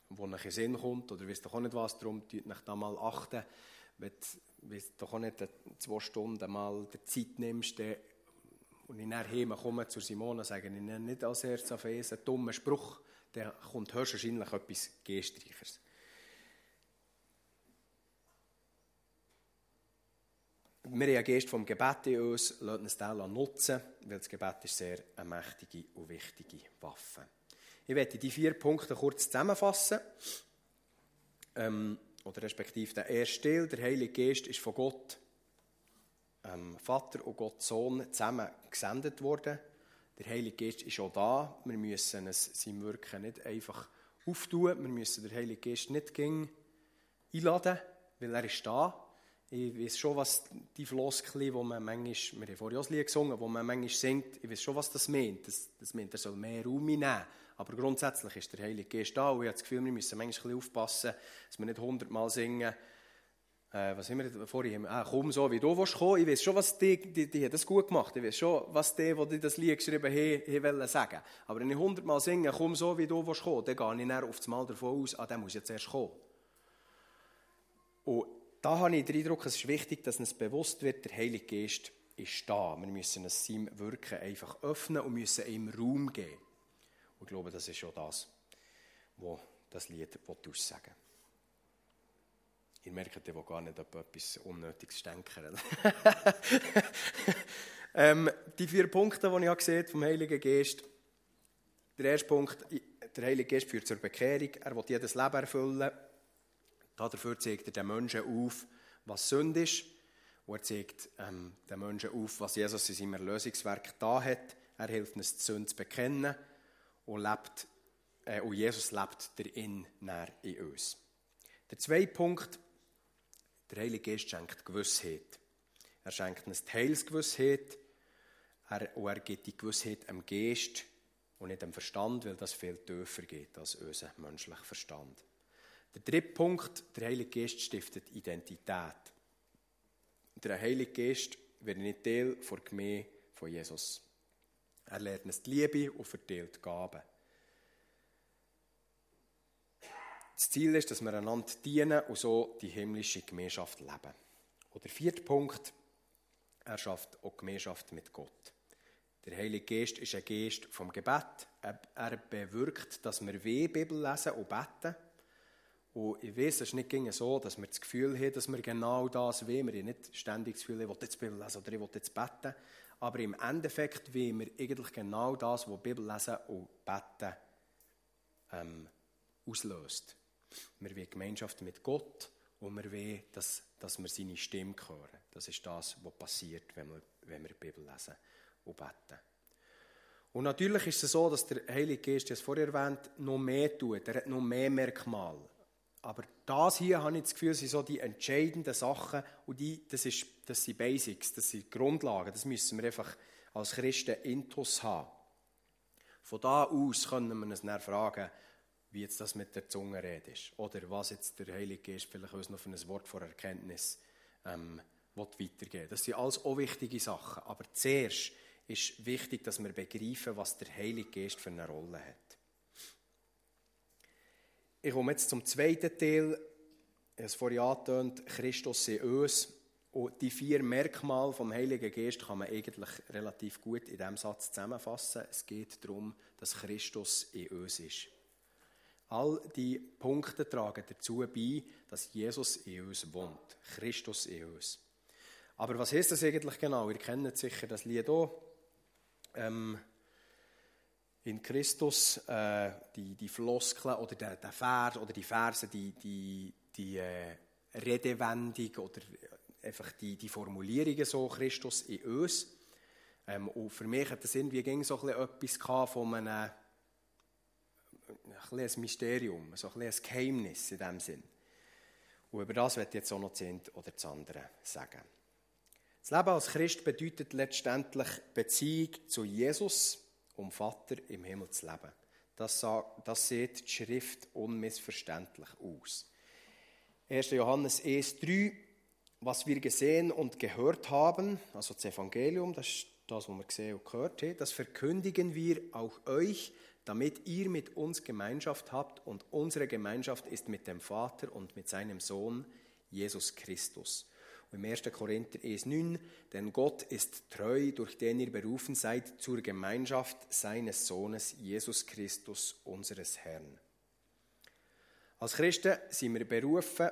was euch in Sinn kommt, oder wisst ihr auch nicht was, darum tut euch da mal achten, wenn du doch auch nicht zwei Stunden mal die Zeit nimmst, dann, und ich heim komme zu Simone, sage ich nicht als erstes auf einen dummen Spruch, dann kommt höchstwahrscheinlich etwas Gestrichers. Wir haben einen Geist vom Gebet in uns, lassen uns den nutzen, weil das Gebet ist sehr eine mächtige und wichtige Waffe. Ich werde die vier Punkte kurz zusammenfassen. Ähm, oder respektive der erste Teil, der Heilige Geist, ist von Gott, ähm, Vater und Gott Sohn, zusammen gesendet worden. Der Heilige Geist ist auch da. Wir müssen es, sein Wirken nicht einfach auftun. Wir müssen den Heiligen Geist nicht einladen, weil er ist da. Ich weiß schon, was die Floskel, wo man manchmal, wir haben vorhin auch ein Lied gesungen, wo man manchmal singt, ich weiß schon, was das meint. Das, das meint, er soll mehr Raum nehmen. Aber grundsätzlich ist der Heilige Geist da und ich habe das Gefühl, wir müssen manchmal ein bisschen aufpassen, dass wir nicht hundertmal singen, äh, was haben wir vorhin? Ah, komm so, wie du willst kommen. Ich weiß schon, was die, die, die haben das gut gemacht. Ich weiß schon, was die, die das Lied geschrieben haben, wollen sagen. Aber wenn ich hundertmal singe, komm so, wie du willst kommen, dann gehe ich dann auf das Mal davon aus, ah, der muss jetzt erst kommen. Und da habe ich den Eindruck, es ist wichtig, dass uns bewusst wird, der Heilige Geist ist da. Wir müssen es seinem Wirken einfach öffnen und müssen ihm Raum geben. Und ich glaube, das ist schon das, was das Lied aussagen will. Ihr merkt ja gar nicht, ob etwas Unnötiges denken. [laughs] ähm, die vier Punkte, die ich gesehen vom Heiligen Geist. Der erste Punkt, der Heilige Geist führt zur Bekehrung. Er will jedes Leben erfüllen. Dafür zeigt er den Menschen auf, was Sünde ist. Und er zeigt ähm, den Menschen auf, was Jesus in seinem Erlösungswerk da hat. Er hilft uns, die Sünde zu bekennen. Und, lebt, äh, und Jesus lebt darin, in uns. Der zweite Punkt, der Heilige Geist schenkt Gewissheit. Er schenkt uns die Heilsgewissheit. Er, und er gibt die Gewissheit am Geist und nicht am Verstand, weil das viel tiefer geht als unser menschlicher Verstand. Der dritte Punkt, der Heilige Geist stiftet Identität. Der Heilige Geist wird nicht Teil der Gemeinde von Jesus. Er lernt uns die Liebe und verteilt Gaben. Das Ziel ist, dass wir einander dienen und so die himmlische Gemeinschaft leben. Und der vierte Punkt, er schafft auch Gemeinschaft mit Gott. Der Heilige Geist ist ein Geist vom Gebet. Er bewirkt, dass wir weh Bibel lesen und beten. Und ich weiß, es ist nicht so, dass wir das Gefühl haben, dass wir genau das wollen. Wir haben nicht ständig das Gefühl, ich will jetzt Bibel lesen oder ich will jetzt beten. Aber im Endeffekt wollen wir eigentlich genau das, was Bibel lesen und beten ähm, auslöst. Wir wollen Gemeinschaft mit Gott und wir wollen, dass, dass wir seine Stimme hören. Das ist das, was passiert, wenn wir, wenn wir die Bibel lesen und beten. Und natürlich ist es so, dass der Heilige Geist, wie es vorher erwähnt, noch mehr tut. Er hat noch mehr Merkmale. Aber das hier, habe ich das Gefühl, sind so die entscheidenden Sachen und die, das, ist, das sind Basics, das sind Grundlagen. Das müssen wir einfach als Christen intus haben. Von da aus können wir uns dann fragen, wie jetzt das mit der Zungenrede ist. Oder was jetzt der Heilige Geist vielleicht uns noch für ein Wort vor Erkenntnis ähm, weitergeben Das sind alles auch wichtige Sachen. Aber zuerst ist wichtig, dass wir begreifen, was der Heilige Geist für eine Rolle hat. Ich komme jetzt zum zweiten Teil. Es vorhin angetönt, Christus in uns. Und die vier Merkmale vom Heiligen Geist kann man eigentlich relativ gut in diesem Satz zusammenfassen. Es geht darum, dass Christus in uns ist. All die Punkte tragen dazu bei, dass Jesus in uns wohnt, Christus in uns. Aber was heißt das eigentlich genau? Ihr kennt sicher das Lied auch. Ähm, in Christus, äh, die, die Floskeln oder der, der Vers oder die Verse, die, die, die äh, Redewendung oder einfach die, die Formulierungen so, Christus in uns. Ähm, und für mich hat das irgendwie ging so ein etwas von einem, ein, ein Mysterium, so ein, ein Geheimnis in dem Sinn. Und über das wird jetzt auch noch eine oder das andere sagen. Das Leben als Christ bedeutet letztendlich Beziehung zu Jesus, um Vater im Himmel zu leben. Das, das sieht die Schrift unmissverständlich aus. 1. Johannes 1,3 Was wir gesehen und gehört haben, also das Evangelium, das ist das, was wir gesehen und gehört haben, das verkündigen wir auch euch, damit ihr mit uns Gemeinschaft habt und unsere Gemeinschaft ist mit dem Vater und mit seinem Sohn Jesus Christus. Und im 1. Korinther 1,9, denn Gott ist treu, durch den ihr berufen seid zur Gemeinschaft seines Sohnes Jesus Christus, unseres Herrn. Als Christen sind wir berufen,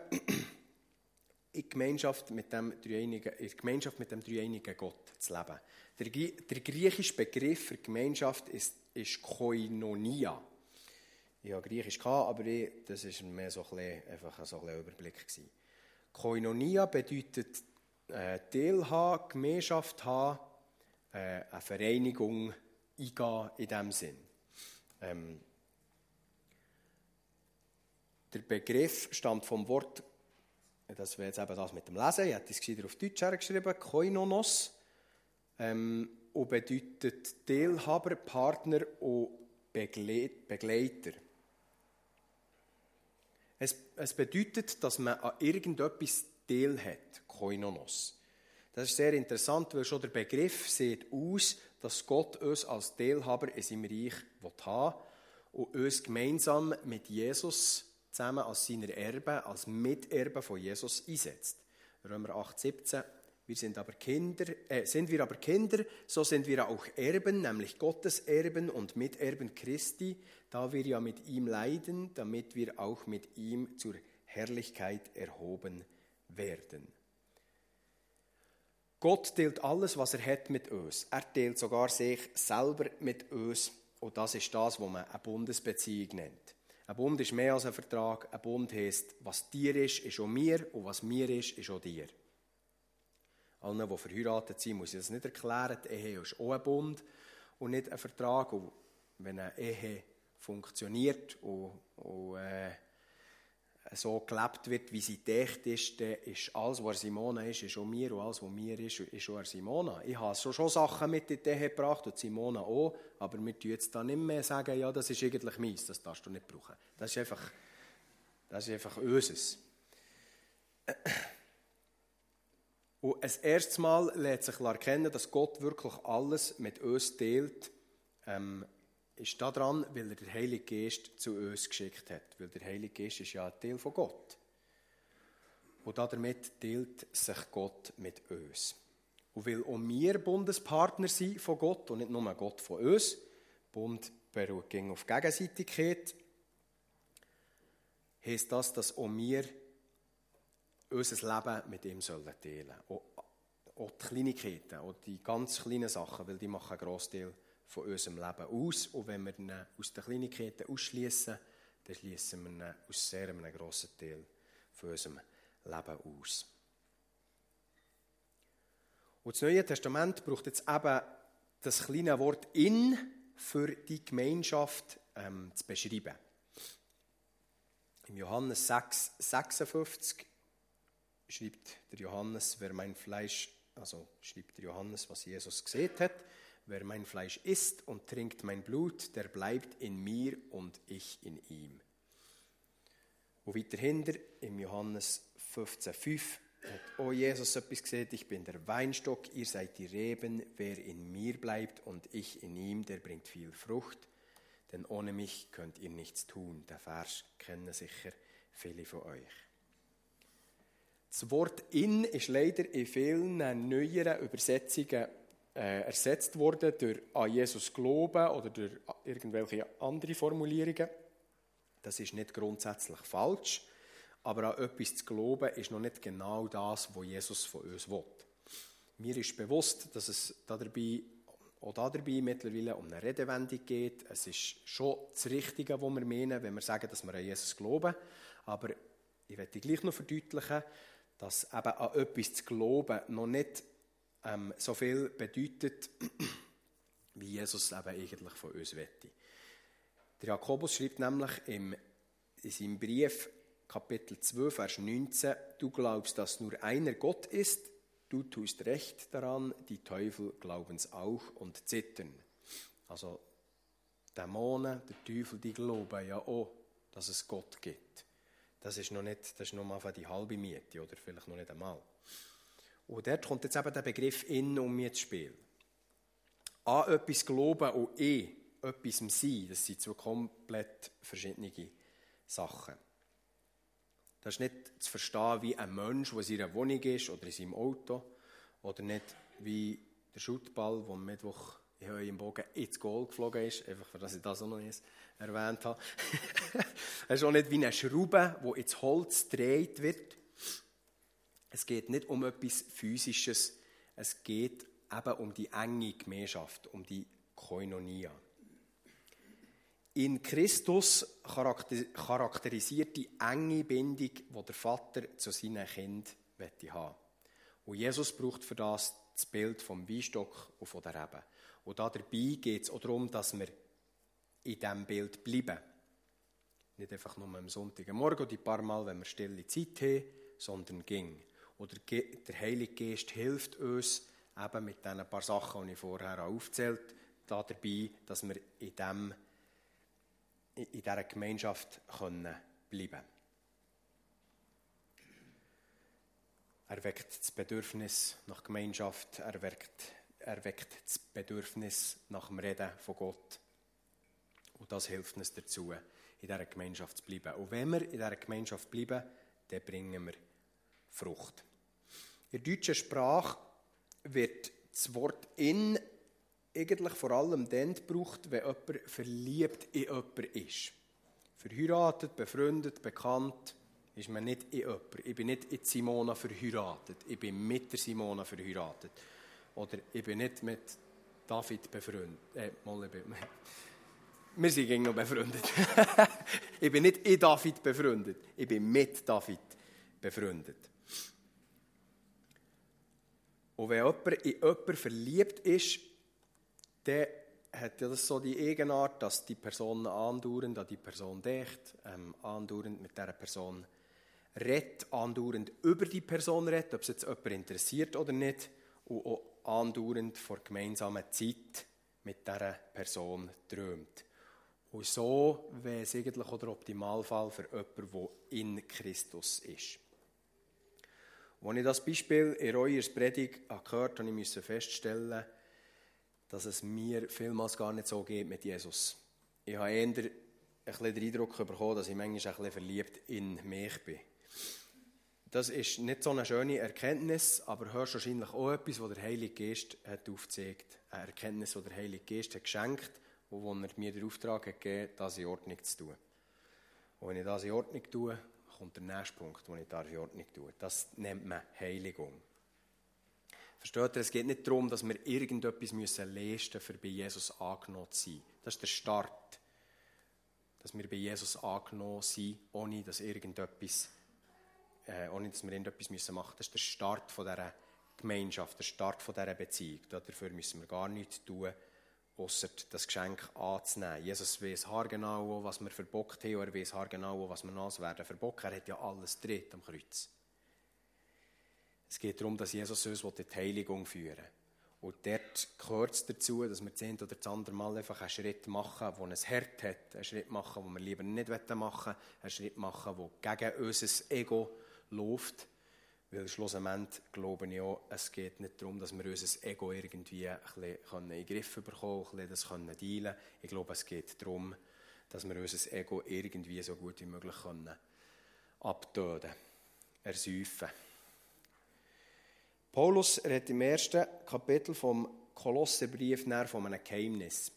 in Gemeinschaft mit dem dreieinigen, in Gemeinschaft mit dem dreieinigen Gott zu leben. Der, der griechische Begriff für Gemeinschaft ist, ist Koinonia. Ich hatte Griechisch, aber ich, das war mehr so ein einfach so ein Überblick. Gewesen. Koinonia bedeutet äh, Teilhaben, Gemeinschaft haben, äh, eine Vereinigung eingehen in diesem Sinn. Ähm, der Begriff stammt vom Wort, das wäre jetzt eben das mit dem Lesen, ich hätte es auf Deutsch hergeschrieben, Koinonos, ähm, und bedeutet Teilhaber, Partner und Begleiter. Es, es bedeutet, dass man an irgendetwas Teil hat, Koinonos. Das ist sehr interessant, weil schon der Begriff sieht aus, dass Gott uns als Teilhaber in seinem Reich haben will und uns gemeinsam mit Jesus zusammen als seiner Erbe, als Miterbe von Jesus einsetzt. Römer 8, 17. Wir sind aber Kinder, äh, sind wir aber Kinder, so sind wir auch Erben, nämlich Gottes Erben und Miterben Christi, da wir ja mit ihm leiden, damit wir auch mit ihm zur Herrlichkeit erhoben werden. Gott teilt alles, was er hat, mit uns. Er teilt sogar sich selber mit uns. Und das ist das, was man eine Bundesbeziehung nennt. Ein Bund ist mehr als ein Vertrag. Ein Bund heisst, was dir ist, ist auch mir. Und was mir ist, ist auch dir. Allen, die verheiratet sind, muss ich das nicht erklären. Die Ehe ist auch ein Bund und nicht ein Vertrag. Und wenn eine Ehe funktioniert und, und äh, so gelebt wird, wie sie gedacht ist, dann ist alles, was Simona ist, ist auch mir und alles, was mir ist, ist auch Simona. Ich habe schon, schon Sachen mit in die Ehe gebracht und Simona auch, aber wir tun jetzt da nicht mehr sagen, ja, das ist eigentlich meins, das darfst du nicht brauchen. Das ist einfach, das ist einfach unseres. Und ein erstes Mal lässt sich erkennen, dass Gott wirklich alles mit uns teilt, ähm, ist daran, weil er den Heiligen Geist zu uns geschickt hat. Weil der Heilige Geist ist ja ein Teil von Gott. Und damit teilt sich Gott mit uns. Und weil auch wir Bundespartner sind von Gott und nicht nur Gott von uns, Bund beruht auf Gegenseitigkeit, heisst das, dass auch wir unser Leben mit ihm teilen sollen. Auch, die Kleinigkeiten, auch die ganz kleinen Sachen, weil die machen einen Großteil von unserem Leben aus. Und wenn wir ihn aus den Kleinigkeiten ausschließen, dann schließen wir ihn aus sehr einem grossen Teil von unserem Leben aus. Und das Neue Testament braucht jetzt eben das kleine Wort in für die Gemeinschaft ähm, zu beschreiben. Im Johannes 6, 56 schreibt der Johannes, wer mein Fleisch, also schreibt der Johannes, was Jesus gesehen hat, wer mein Fleisch isst und trinkt mein Blut, der bleibt in mir und ich in ihm. Und weiter hinter, im Johannes 15,5 hat auch Jesus etwas gesehen, ich bin der Weinstock, ihr seid die Reben, wer in mir bleibt und ich in ihm, der bringt viel Frucht, denn ohne mich könnt ihr nichts tun. Der Vers kennen sicher viele von euch. Das Wort in ist leider in vielen neueren Übersetzungen äh, ersetzt worden durch an Jesus glauben oder durch irgendwelche andere Formulierungen. Das ist nicht grundsätzlich falsch, aber an etwas zu glauben ist noch nicht genau das, was Jesus von uns will. Mir ist bewusst, dass es dabei, auch dabei mittlerweile um eine Redewendung geht. Es ist schon das Richtige, was wir meinen, wenn wir sagen, dass wir an Jesus glauben. Aber ich werde gleich noch verdeutlichen, dass eben an etwas zu glauben noch nicht ähm, so viel bedeutet, [clears throat] wie Jesus eben eigentlich von uns wette. Der Jakobus schreibt nämlich im, in seinem Brief, Kapitel 2, Vers 19, du glaubst, dass nur einer Gott ist, du tust recht daran, die Teufel glauben es auch und zittern. Also Dämonen, der Teufel, die glauben ja auch, dass es Gott gibt. Das ist noch nicht, das ist noch mal die halbe Miete oder vielleicht noch nicht einmal. Und dort kommt jetzt eben der Begriff in um mir ins Spiel. An etwas glauben und eh etwas sein, das sind zwei komplett verschiedene Sachen. Das ist nicht zu verstehen wie ein Mensch, der in seiner Wohnung ist oder in seinem Auto. Oder nicht wie der Schuttball, der am Mittwoch im Bogen ins Goal geflogen ist. Einfach, dass ich das auch noch nicht erwähnt habe. [laughs] Es ist auch nicht wie eine Schraube, die ins Holz gedreht wird. Es geht nicht um etwas Physisches. Es geht eben um die enge Gemeinschaft, um die Koinonia. In Christus charakterisiert die enge Bindung, die der Vater zu seinen Kindern haben Und Jesus braucht für das das Bild vom Weinstock und von der Rebe. Und dabei geht es auch darum, dass wir in diesem Bild bleiben. Nicht einfach nur am Sonntagmorgen oder ein paar Mal, wenn wir stille Zeit haben, sondern ging. Oder der Heilige Geist hilft uns eben mit diesen paar Sachen, die ich vorher aufgezählt habe, dabei, dass wir in diesem in dieser Gemeinschaft können bleiben Er weckt das Bedürfnis nach Gemeinschaft, er weckt, er weckt das Bedürfnis nach dem Reden von Gott. Und das hilft uns dazu, in dieser Gemeinschaft zu bleiben. Und wenn wir in dieser Gemeinschaft bleiben, dann bringen wir Frucht. In der deutschen Sprache wird das Wort in eigentlich vor allem dann gebraucht, wenn jemand verliebt in jemanden ist. Verheiratet, befreundet, bekannt ist man nicht in jemanden. Ich bin nicht in Simona verheiratet. Ich bin mit der Simona verheiratet. Oder ich bin nicht mit David befreundet. Äh, wir sind noch befreundet. [laughs] ich bin nicht in David befreundet. Ich bin mit David befreundet. Und wenn jemand in jemanden verliebt ist, dann hat ja das so die Eigenart, dass die Person andauernd an die Person denkt, ähm, andauernd mit dieser Person redet, andauernd über die Person redet, ob es jetzt jemand interessiert oder nicht, und auch andauernd vor gemeinsamer Zeit mit dieser Person träumt. Und so wäre es eigentlich auch der Optimalfall für jemanden, der in Christus ist. Als ich das Beispiel in Reuers Predigt gehört habe, musste ich feststellen, dass es mir vielmals gar nicht so geht mit Jesus. Ich habe eher ein bisschen den Eindruck bekommen, dass ich manchmal ein bisschen verliebt in mich bin. Das ist nicht so eine schöne Erkenntnis, aber hörst wahrscheinlich auch etwas, was der Heilige Geist hat aufgezeigt. Eine Erkenntnis, die der Heilige Geist hat geschenkt und wo er mir den Auftrag hat gegeben hat, das in Ordnung zu tun. Und wenn ich das in Ordnung tue, kommt der nächste Punkt, wo ich das in Ordnung tue. Das nennt man Heiligung. Versteht ihr? Es geht nicht darum, dass wir irgendetwas müssen leisten müssen, um bei Jesus angenommen zu sein. Das ist der Start. Dass wir bei Jesus angenommen sind, ohne dass irgendetwas, äh, ohne dass wir irgendetwas müssen machen müssen. Das ist der Start von dieser Gemeinschaft, der Start von dieser Beziehung. Dafür müssen wir gar nichts tun, außer das Geschenk anzunehmen. Jesus weiß haargenau, was wir verbockt haben, er weiß haargenau, was wir noch werden verbockt. Er hat ja alles dreht am Kreuz. Es geht darum, dass Jesus uns die Heiligung führen will. Und dort gehört es dazu, dass wir zehn oder das andere Mal einfach einen Schritt machen, der ein Herd hat, einen Schritt machen, den wir lieber nicht machen wollen, einen Schritt machen, der gegen unser Ego läuft. Weil schlussendlich glaube ich auch, es geht nicht darum, dass wir unser Ego irgendwie ein bisschen in den Griff bekommen können, ein bisschen das dealen können. Ich glaube, es geht darum, dass wir unser Ego irgendwie so gut wie möglich können abtöten, ersäufen. Paulus redet im ersten Kapitel vom Kolosserbrief von einem Geheimnis.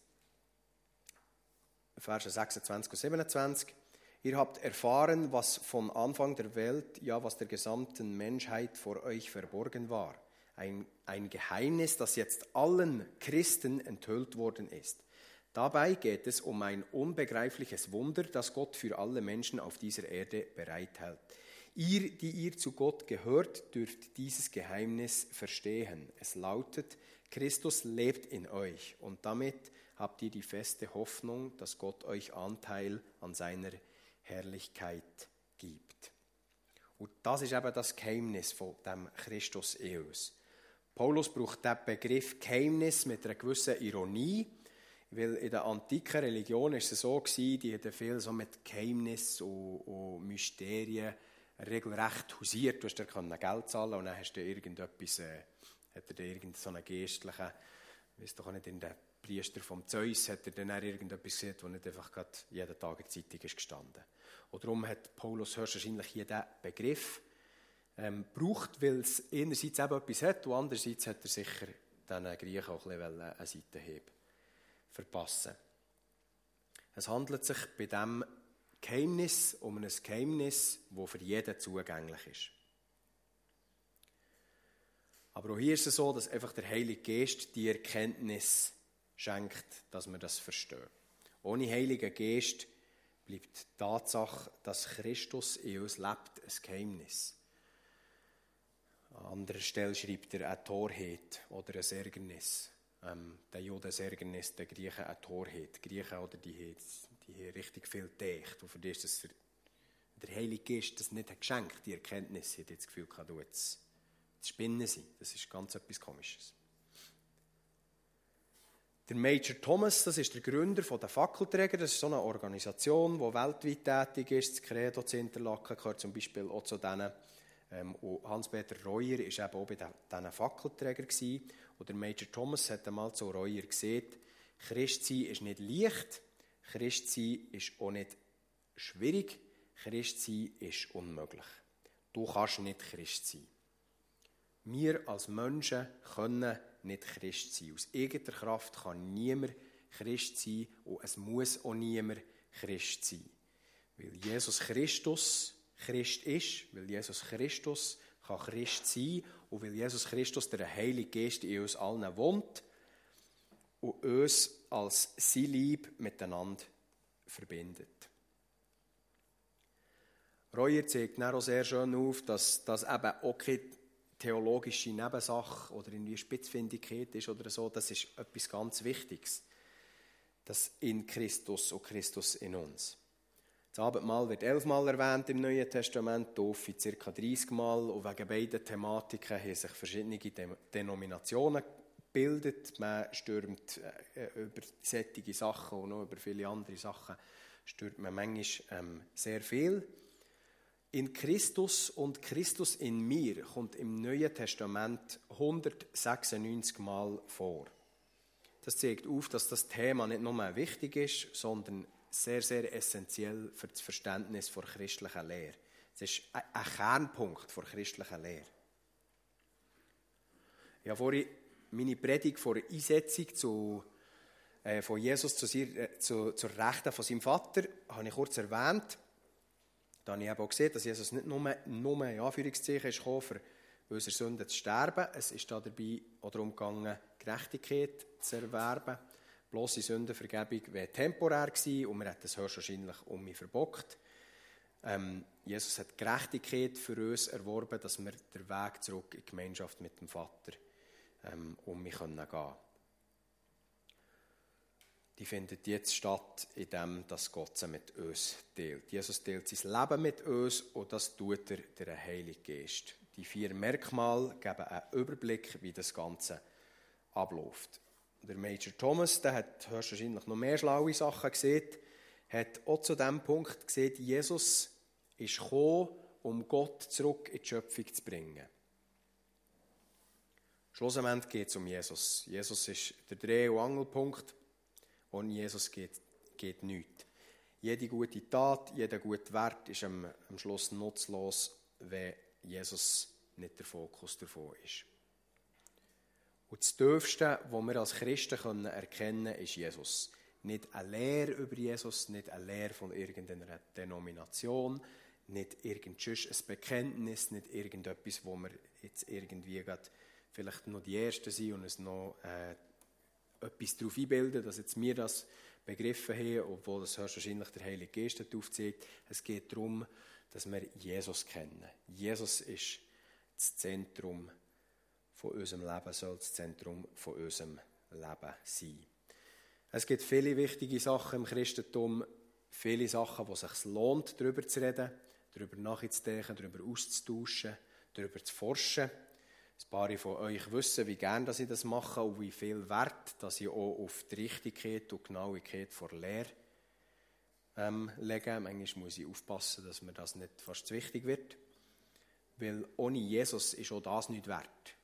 Verse 26 und 27. Ihr habt erfahren, was von Anfang der Welt, ja was der gesamten Menschheit vor euch verborgen war. Ein, ein Geheimnis, das jetzt allen Christen enthüllt worden ist. Dabei geht es um ein unbegreifliches Wunder, das Gott für alle Menschen auf dieser Erde bereithält. Ihr, die ihr zu Gott gehört, dürft dieses Geheimnis verstehen. Es lautet, Christus lebt in euch und damit habt ihr die feste Hoffnung, dass Gott euch Anteil an seiner Herrlichkeit gibt. Und das ist eben das Geheimnis von dem Christus uns. Paulus braucht den Begriff Geheimnis mit einer gewissen Ironie, weil in der antiken Religion ist es so gewesen, die hatten viel so mit Geheimnis und, und Mysterien regelrecht hausiert. Du hast dir Geld zahlen und dann hast du irgendetwas, äh, hat er irgendeinen geistlichen, ich weiß doch nicht, in der Priester vom Zeus hat er dann irgendetwas gesehen, wo nicht einfach gerade jeden Tag in der Zeitung ist gestanden. Und darum hat Paulus höchstwahrscheinlich diesen Begriff ähm, braucht, weil es einerseits eben etwas hat und andererseits hat er sicher den Griechen auch ein bisschen eine Seitenheb verpassen. Es handelt sich bei dem Geheimnis um ein Geheimnis, das für jeden zugänglich ist. Aber auch hier ist es so, dass einfach der Heilige Geist die Erkenntnis schenkt, dass wir das verstehen. Ohne Heiligen Geist bleibt die Tatsache, dass Christus in uns lebt, ein Geheimnis. An anderer Stelle schreibt er eine Torheit oder ein Ärgernis. Ähm, der Juden ein Ärgernis, der Griechen eine Torheit. Die Griechen oder die, die haben richtig viel gedacht. Und für die ist das der Heilige Geist das nicht geschenkt, die Erkenntnis. Ich habe das Gefühl, du jetzt spinnen sein. Das ist ganz etwas Komisches. Der Major Thomas, das ist der Gründer der Fackelträger. Das ist so eine Organisation, die weltweit tätig ist. Das Credo zu Interlaken gehört zum Beispiel auch zu denen. Ähm, Hans-Peter Reuer war eben auch bei diesen Fackelträgern. Und der Major Thomas hat einmal zu Reuer gesagt, Christsein ist nicht leicht, Christsein ist auch nicht schwierig, Christsein ist unmöglich. Du kannst nicht Christ sein. Wir als Menschen können nicht Christ sein. Aus eigener Kraft kann niemand Christ sein und es muss auch niemand Christ sein. Weil Jesus Christus Christ ist, weil Jesus Christus kann Christ sein und weil Jesus Christus der Heilige Geist in uns allen wohnt und uns als sein Lieb miteinander verbindet. Reuer zeigt auch sehr schön auf, dass das eben auch keine theologische Nebensache oder irgendwie Spitzfindigkeit ist oder so, das ist etwas ganz Wichtiges. Das in Christus und Christus in uns. Das Abendmahl wird elfmal erwähnt im Neuen Testament, Taufe ca. 30 Mal und wegen beiden Thematiken haben sich verschiedene Denominationen gebildet. Man stürmt äh, über sättige Sachen und auch über viele andere Sachen stürmt man manchmal ähm, sehr viel. In Christus und Christus in mir kommt im Neuen Testament 196 Mal vor. Das zeigt auf, dass das Thema nicht nur wichtig ist, sondern sehr, sehr essentiell für das Verständnis der christlichen Lehre. Es ist ein Kernpunkt der christlichen Lehre. Ich habe vorhin meine Predigt vor der Einsetzung zu, äh, von Jesus zu, äh, zu, zur Rechten von seinem Vater habe ich kurz erwähnt. Da habe ich eben auch gesehen, dass Jesus nicht nur, nur in Anführungszeichen ist gekommen, für unsere Sünden zu sterben. Es ist dabei auch darum gegangen, Gerechtigkeit zu erwerben. Bloße Sündenvergebung wäre temporär gewesen und man hat das höchstwahrscheinlich um mich verbockt. Ähm, Jesus hat Gerechtigkeit für uns erworben, dass wir den Weg zurück in die Gemeinschaft mit dem Vater ähm, um mich gehen können die findet jetzt statt, indem dass Gott sie mit uns teilt. Jesus teilt sein Leben mit uns und das tut er der Heilige Geist. Die vier Merkmale geben einen Überblick, wie das Ganze abläuft. Der Major Thomas, der hat höchstwahrscheinlich noch mehr schlaue Sachen gesehen, hat auch zu dem Punkt gesehen, Jesus ist gekommen, um Gott zurück in die Schöpfung zu bringen. Schlussendlich geht es um Jesus. Jesus ist der Dreh- und Angelpunkt ohne Jesus geht, geht nichts. Jede gute Tat, jeder gute Wert ist am, am Schluss nutzlos, wenn Jesus nicht der Fokus davon ist. Und das Tiefste, was wir als Christen erkennen können, ist Jesus. Nicht eine Lehre über Jesus, nicht eine Lehre von irgendeiner Denomination, nicht irgendein Bekenntnis, nicht irgendetwas, wo wir jetzt irgendwie vielleicht noch die Ersten sind und es noch äh, etwas darauf einbilden, dass jetzt wir das begriffen haben, obwohl das höchstwahrscheinlich der Heilige Geist aufzeigt. Es geht darum, dass wir Jesus kennen. Jesus ist das Zentrum von unserem Leben, soll das Zentrum von unserem Leben sein. Es gibt viele wichtige Sachen im Christentum, viele Sachen, wo es sich lohnt, darüber zu reden, darüber nachzudenken, darüber auszutauschen, darüber zu forschen. Ein paar von euch wissen, wie gerne ich das mache und wie viel Wert dass ich auch auf die Richtigkeit und Genauigkeit der Lehre ähm, lege. Manchmal muss ich aufpassen, dass mir das nicht fast zu wichtig wird. Weil ohne Jesus ist auch das nicht wert.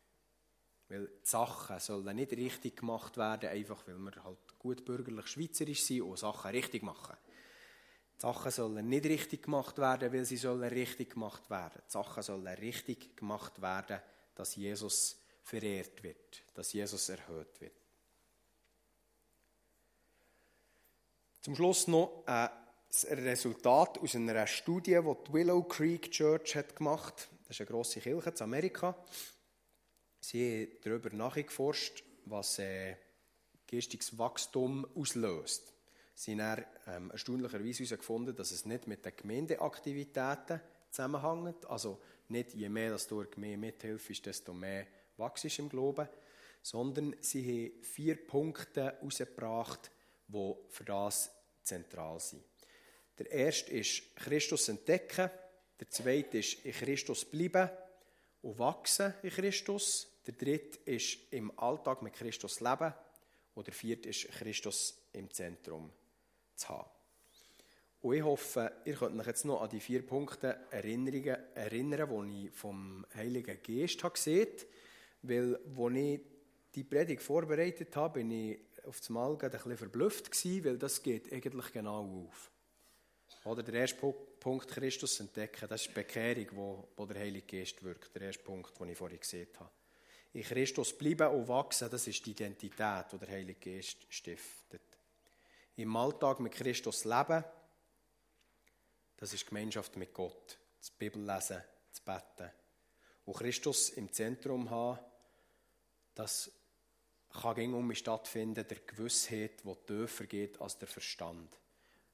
Weil die Sachen sollen nicht richtig gemacht werden, einfach weil wir halt gut bürgerlich schweizerisch sind und Sachen richtig machen. Die Sachen sollen nicht richtig gemacht werden, weil sie sollen richtig gemacht werden. Die Sachen sollen richtig gemacht werden, dass Jesus verehrt wird, dass Jesus erhöht wird. Zum Schluss noch ein Resultat aus einer Studie, die die Willow Creek Church hat gemacht hat. Das ist eine grosse Kirche in Amerika. Sie haben darüber nachgeforscht, was äh, geistiges Wachstum auslöst. Sie haben ähm, erstaunlicherweise herausgefunden, dass es nicht mit den Gemeindeaktivitäten zusammenhängt. Also nicht je mehr dass du mehr mithilfst, desto mehr wachst im Glauben. Sondern sie haben vier Punkte herausgebracht, die für das zentral sind. Der erste ist Christus entdecken. Der zweite ist in Christus bleiben und wachsen in Christus. Der dritte ist im Alltag mit Christus leben. Und der vierte ist Christus im Zentrum zu haben. Und ich hoffe, ihr könnt euch jetzt noch an die vier Punkte Erinnerungen erinnern, die ich vom Heiligen Geist habe gesehen Weil, als ich die Predigt vorbereitet habe, bin ich auf das Mal ein bisschen verblüfft gewesen, weil das geht eigentlich genau auf. Oder der erste Punkt, Christus entdecken, das ist die Bekehrung, wo, wo der Heilige Geist wirkt. Der erste Punkt, den ich vorhin gesehen habe. In Christus bleiben und wachsen, das ist die Identität, die der Heilige Geist stiftet. Im Alltag mit Christus leben, das ist Gemeinschaft mit Gott, das Bibellesen, das Beten. Und Christus im Zentrum haben, das kann gegen um mich stattfinden, der Gewissheit, die tiefer geht als der Verstand.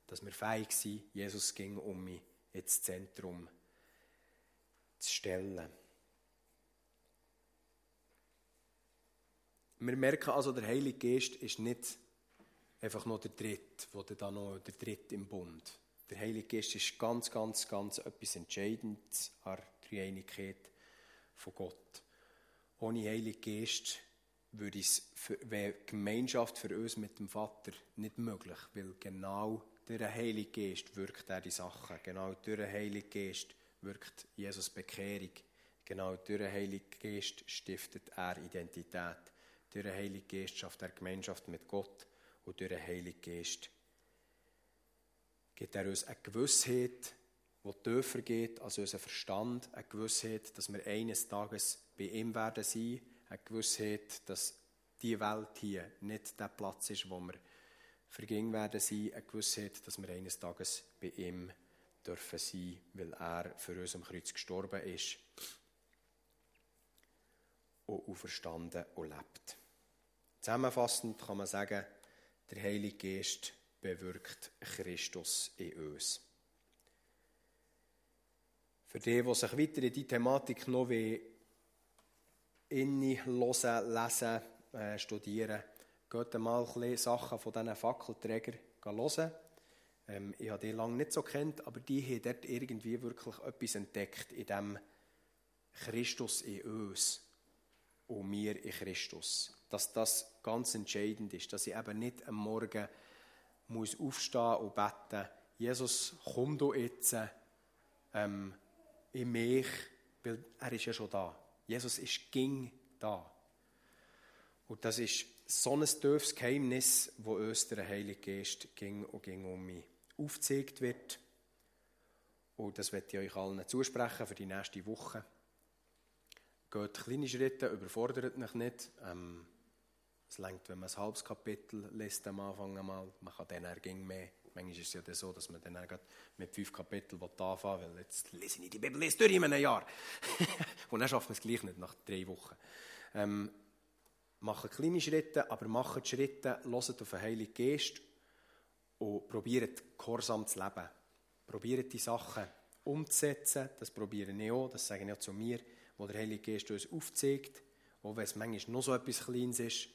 Dass wir fähig sind, Jesus ging um mich ins Zentrum zu stellen. Wir merken also, der Heilige Geist ist nicht einfach nur der Dritte, der da noch der Dritte im Bund. Der Heilige Geist ist ganz, ganz, ganz etwas Entscheidendes an der Dreieinigkeit von Gott. Ohne Heilige Geist würde es wäre Gemeinschaft für uns mit dem Vater nicht möglich, weil genau durch den Heiligen Geist wirkt er die Sachen. Genau durch den Heiligen Geist wirkt Jesus Bekehrung. Genau durch den Heiligen Geist stiftet er Identität. Durch den Heiligen Geist schafft er Gemeinschaft mit Gott und durch den Heiligen Geist gibt er uns eine Gewissheit, die tiefer geht als unser Verstand, eine Gewissheit, dass wir eines Tages bei ihm werden sein, eine Gewissheit, dass die Welt hier nicht der Platz ist, wo wir vergingen werden sein, eine Gewissheit, dass wir eines Tages bei ihm dürfen sein, weil er für uns am Kreuz gestorben ist und auferstanden und lebt. Zusammenfassend kann man sagen, der Heilige Geist bewirkt Christus in uns. Für die, die sich weiter in diese Thematik noch hören, lesen, äh, studieren, geht mal ein Sachen von diesen Fackelträgern hören. Ähm, ich habe die lange nicht so kennt, aber die haben dort irgendwie wirklich etwas entdeckt in dem Christus in uns und mir in Christus. Dass das ganz entscheidend ist, dass ich eben nicht am Morgen muss aufstehen und beten, Jesus, komm du jetzt ähm, in mich, weil er ist ja schon da. Jesus ist ging da. Und das ist so ein tiefes Geheimnis, wo uns der Heilige Geist ging und ging um mich aufgezeigt wird. Und das werde ich euch allen zusprechen für die nächste Woche. Geht kleine Schritte, überfordert mich nicht. Ähm, Es längt, wenn man ein halbes Kapitel liest am Anfang einmal. Man kann dann ging mehr. Manchmal ist es ja so, dass man dann mit fünf Kapiteln anfangen will, weil jetzt lese ich die Bibel lese durch in einem Jahr. [laughs] Und dann schafft man es gleich nicht nach drei Wochen. Ähm, machen kleine Schritte, aber machen Schritte, hört auf den Heiligen Geist und probiert gehorsam zu leben. Probiert die Sachen umzusetzen, das probiere ich auch, das sage ich auch zu mir, wo der Heilige Geist uns aufzeigt, auch wenn es manchmal noch so etwas Kleines ist,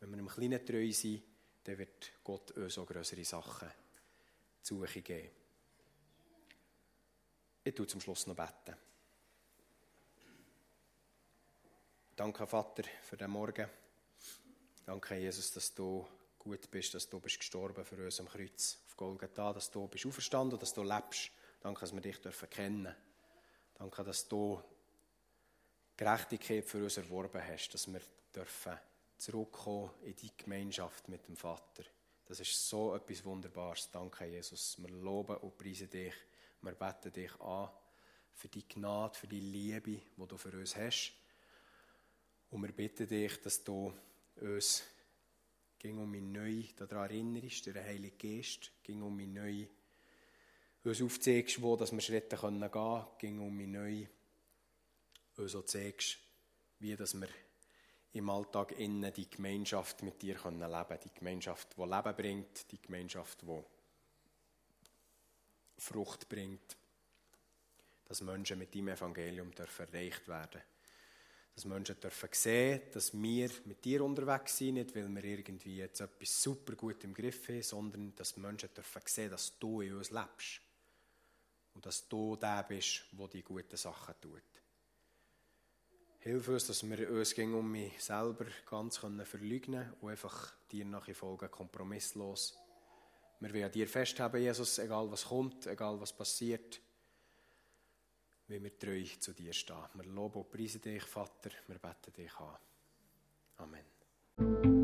wenn wir im Kleinen treu sind, dann wird Gott uns auch größere Sachen zu Suche geben. Ich tue zum Schluss noch beten. Danke, Vater, für den Morgen. Danke, Jesus, dass du gut bist, dass du bist gestorben für uns am Kreuz auf Golgatha, dass du bist auferstanden und dass du lebst. Danke, dass wir dich dürfen kennen. Danke, dass du Gerechtigkeit für uns erworben hast, dass wir dürfen zurückkommen in die Gemeinschaft mit dem Vater. Das ist so etwas Wunderbares. Danke, Jesus. Wir loben und preisen dich. Wir beten dich an für die Gnade, für die Liebe, die du für uns hast. Und wir bitten dich, dass du uns ging um mich neu daran erinnerst, der Heilige Geist, ging um mich neu uns aufzeigst, wo dass wir Schritte gehen können, ging um mich neu uns auch zeigst, wie dass wir im Alltag innen die Gemeinschaft mit dir können leben Die Gemeinschaft, die Leben bringt, die Gemeinschaft, die Frucht bringt. Dass Menschen mit deinem Evangelium dürfen erreicht werden Dass Menschen dürfen sehen, dass wir mit dir unterwegs sind, nicht weil wir irgendwie jetzt etwas super gut im Griff haben, sondern dass Menschen dürfen sehen, dass du in uns lebst. Und dass du der bist, der die guten Sachen tut. Hilf uns, dass wir uns gegen um mich selber ganz verleugnen können und einfach dir nachher folgen, kompromisslos. Wir wollen an dir festhalten, Jesus, egal was kommt, egal was passiert, wie wir treu zu dir stehen. Wir loben und preisen dich, Vater, wir beten dich an. Amen.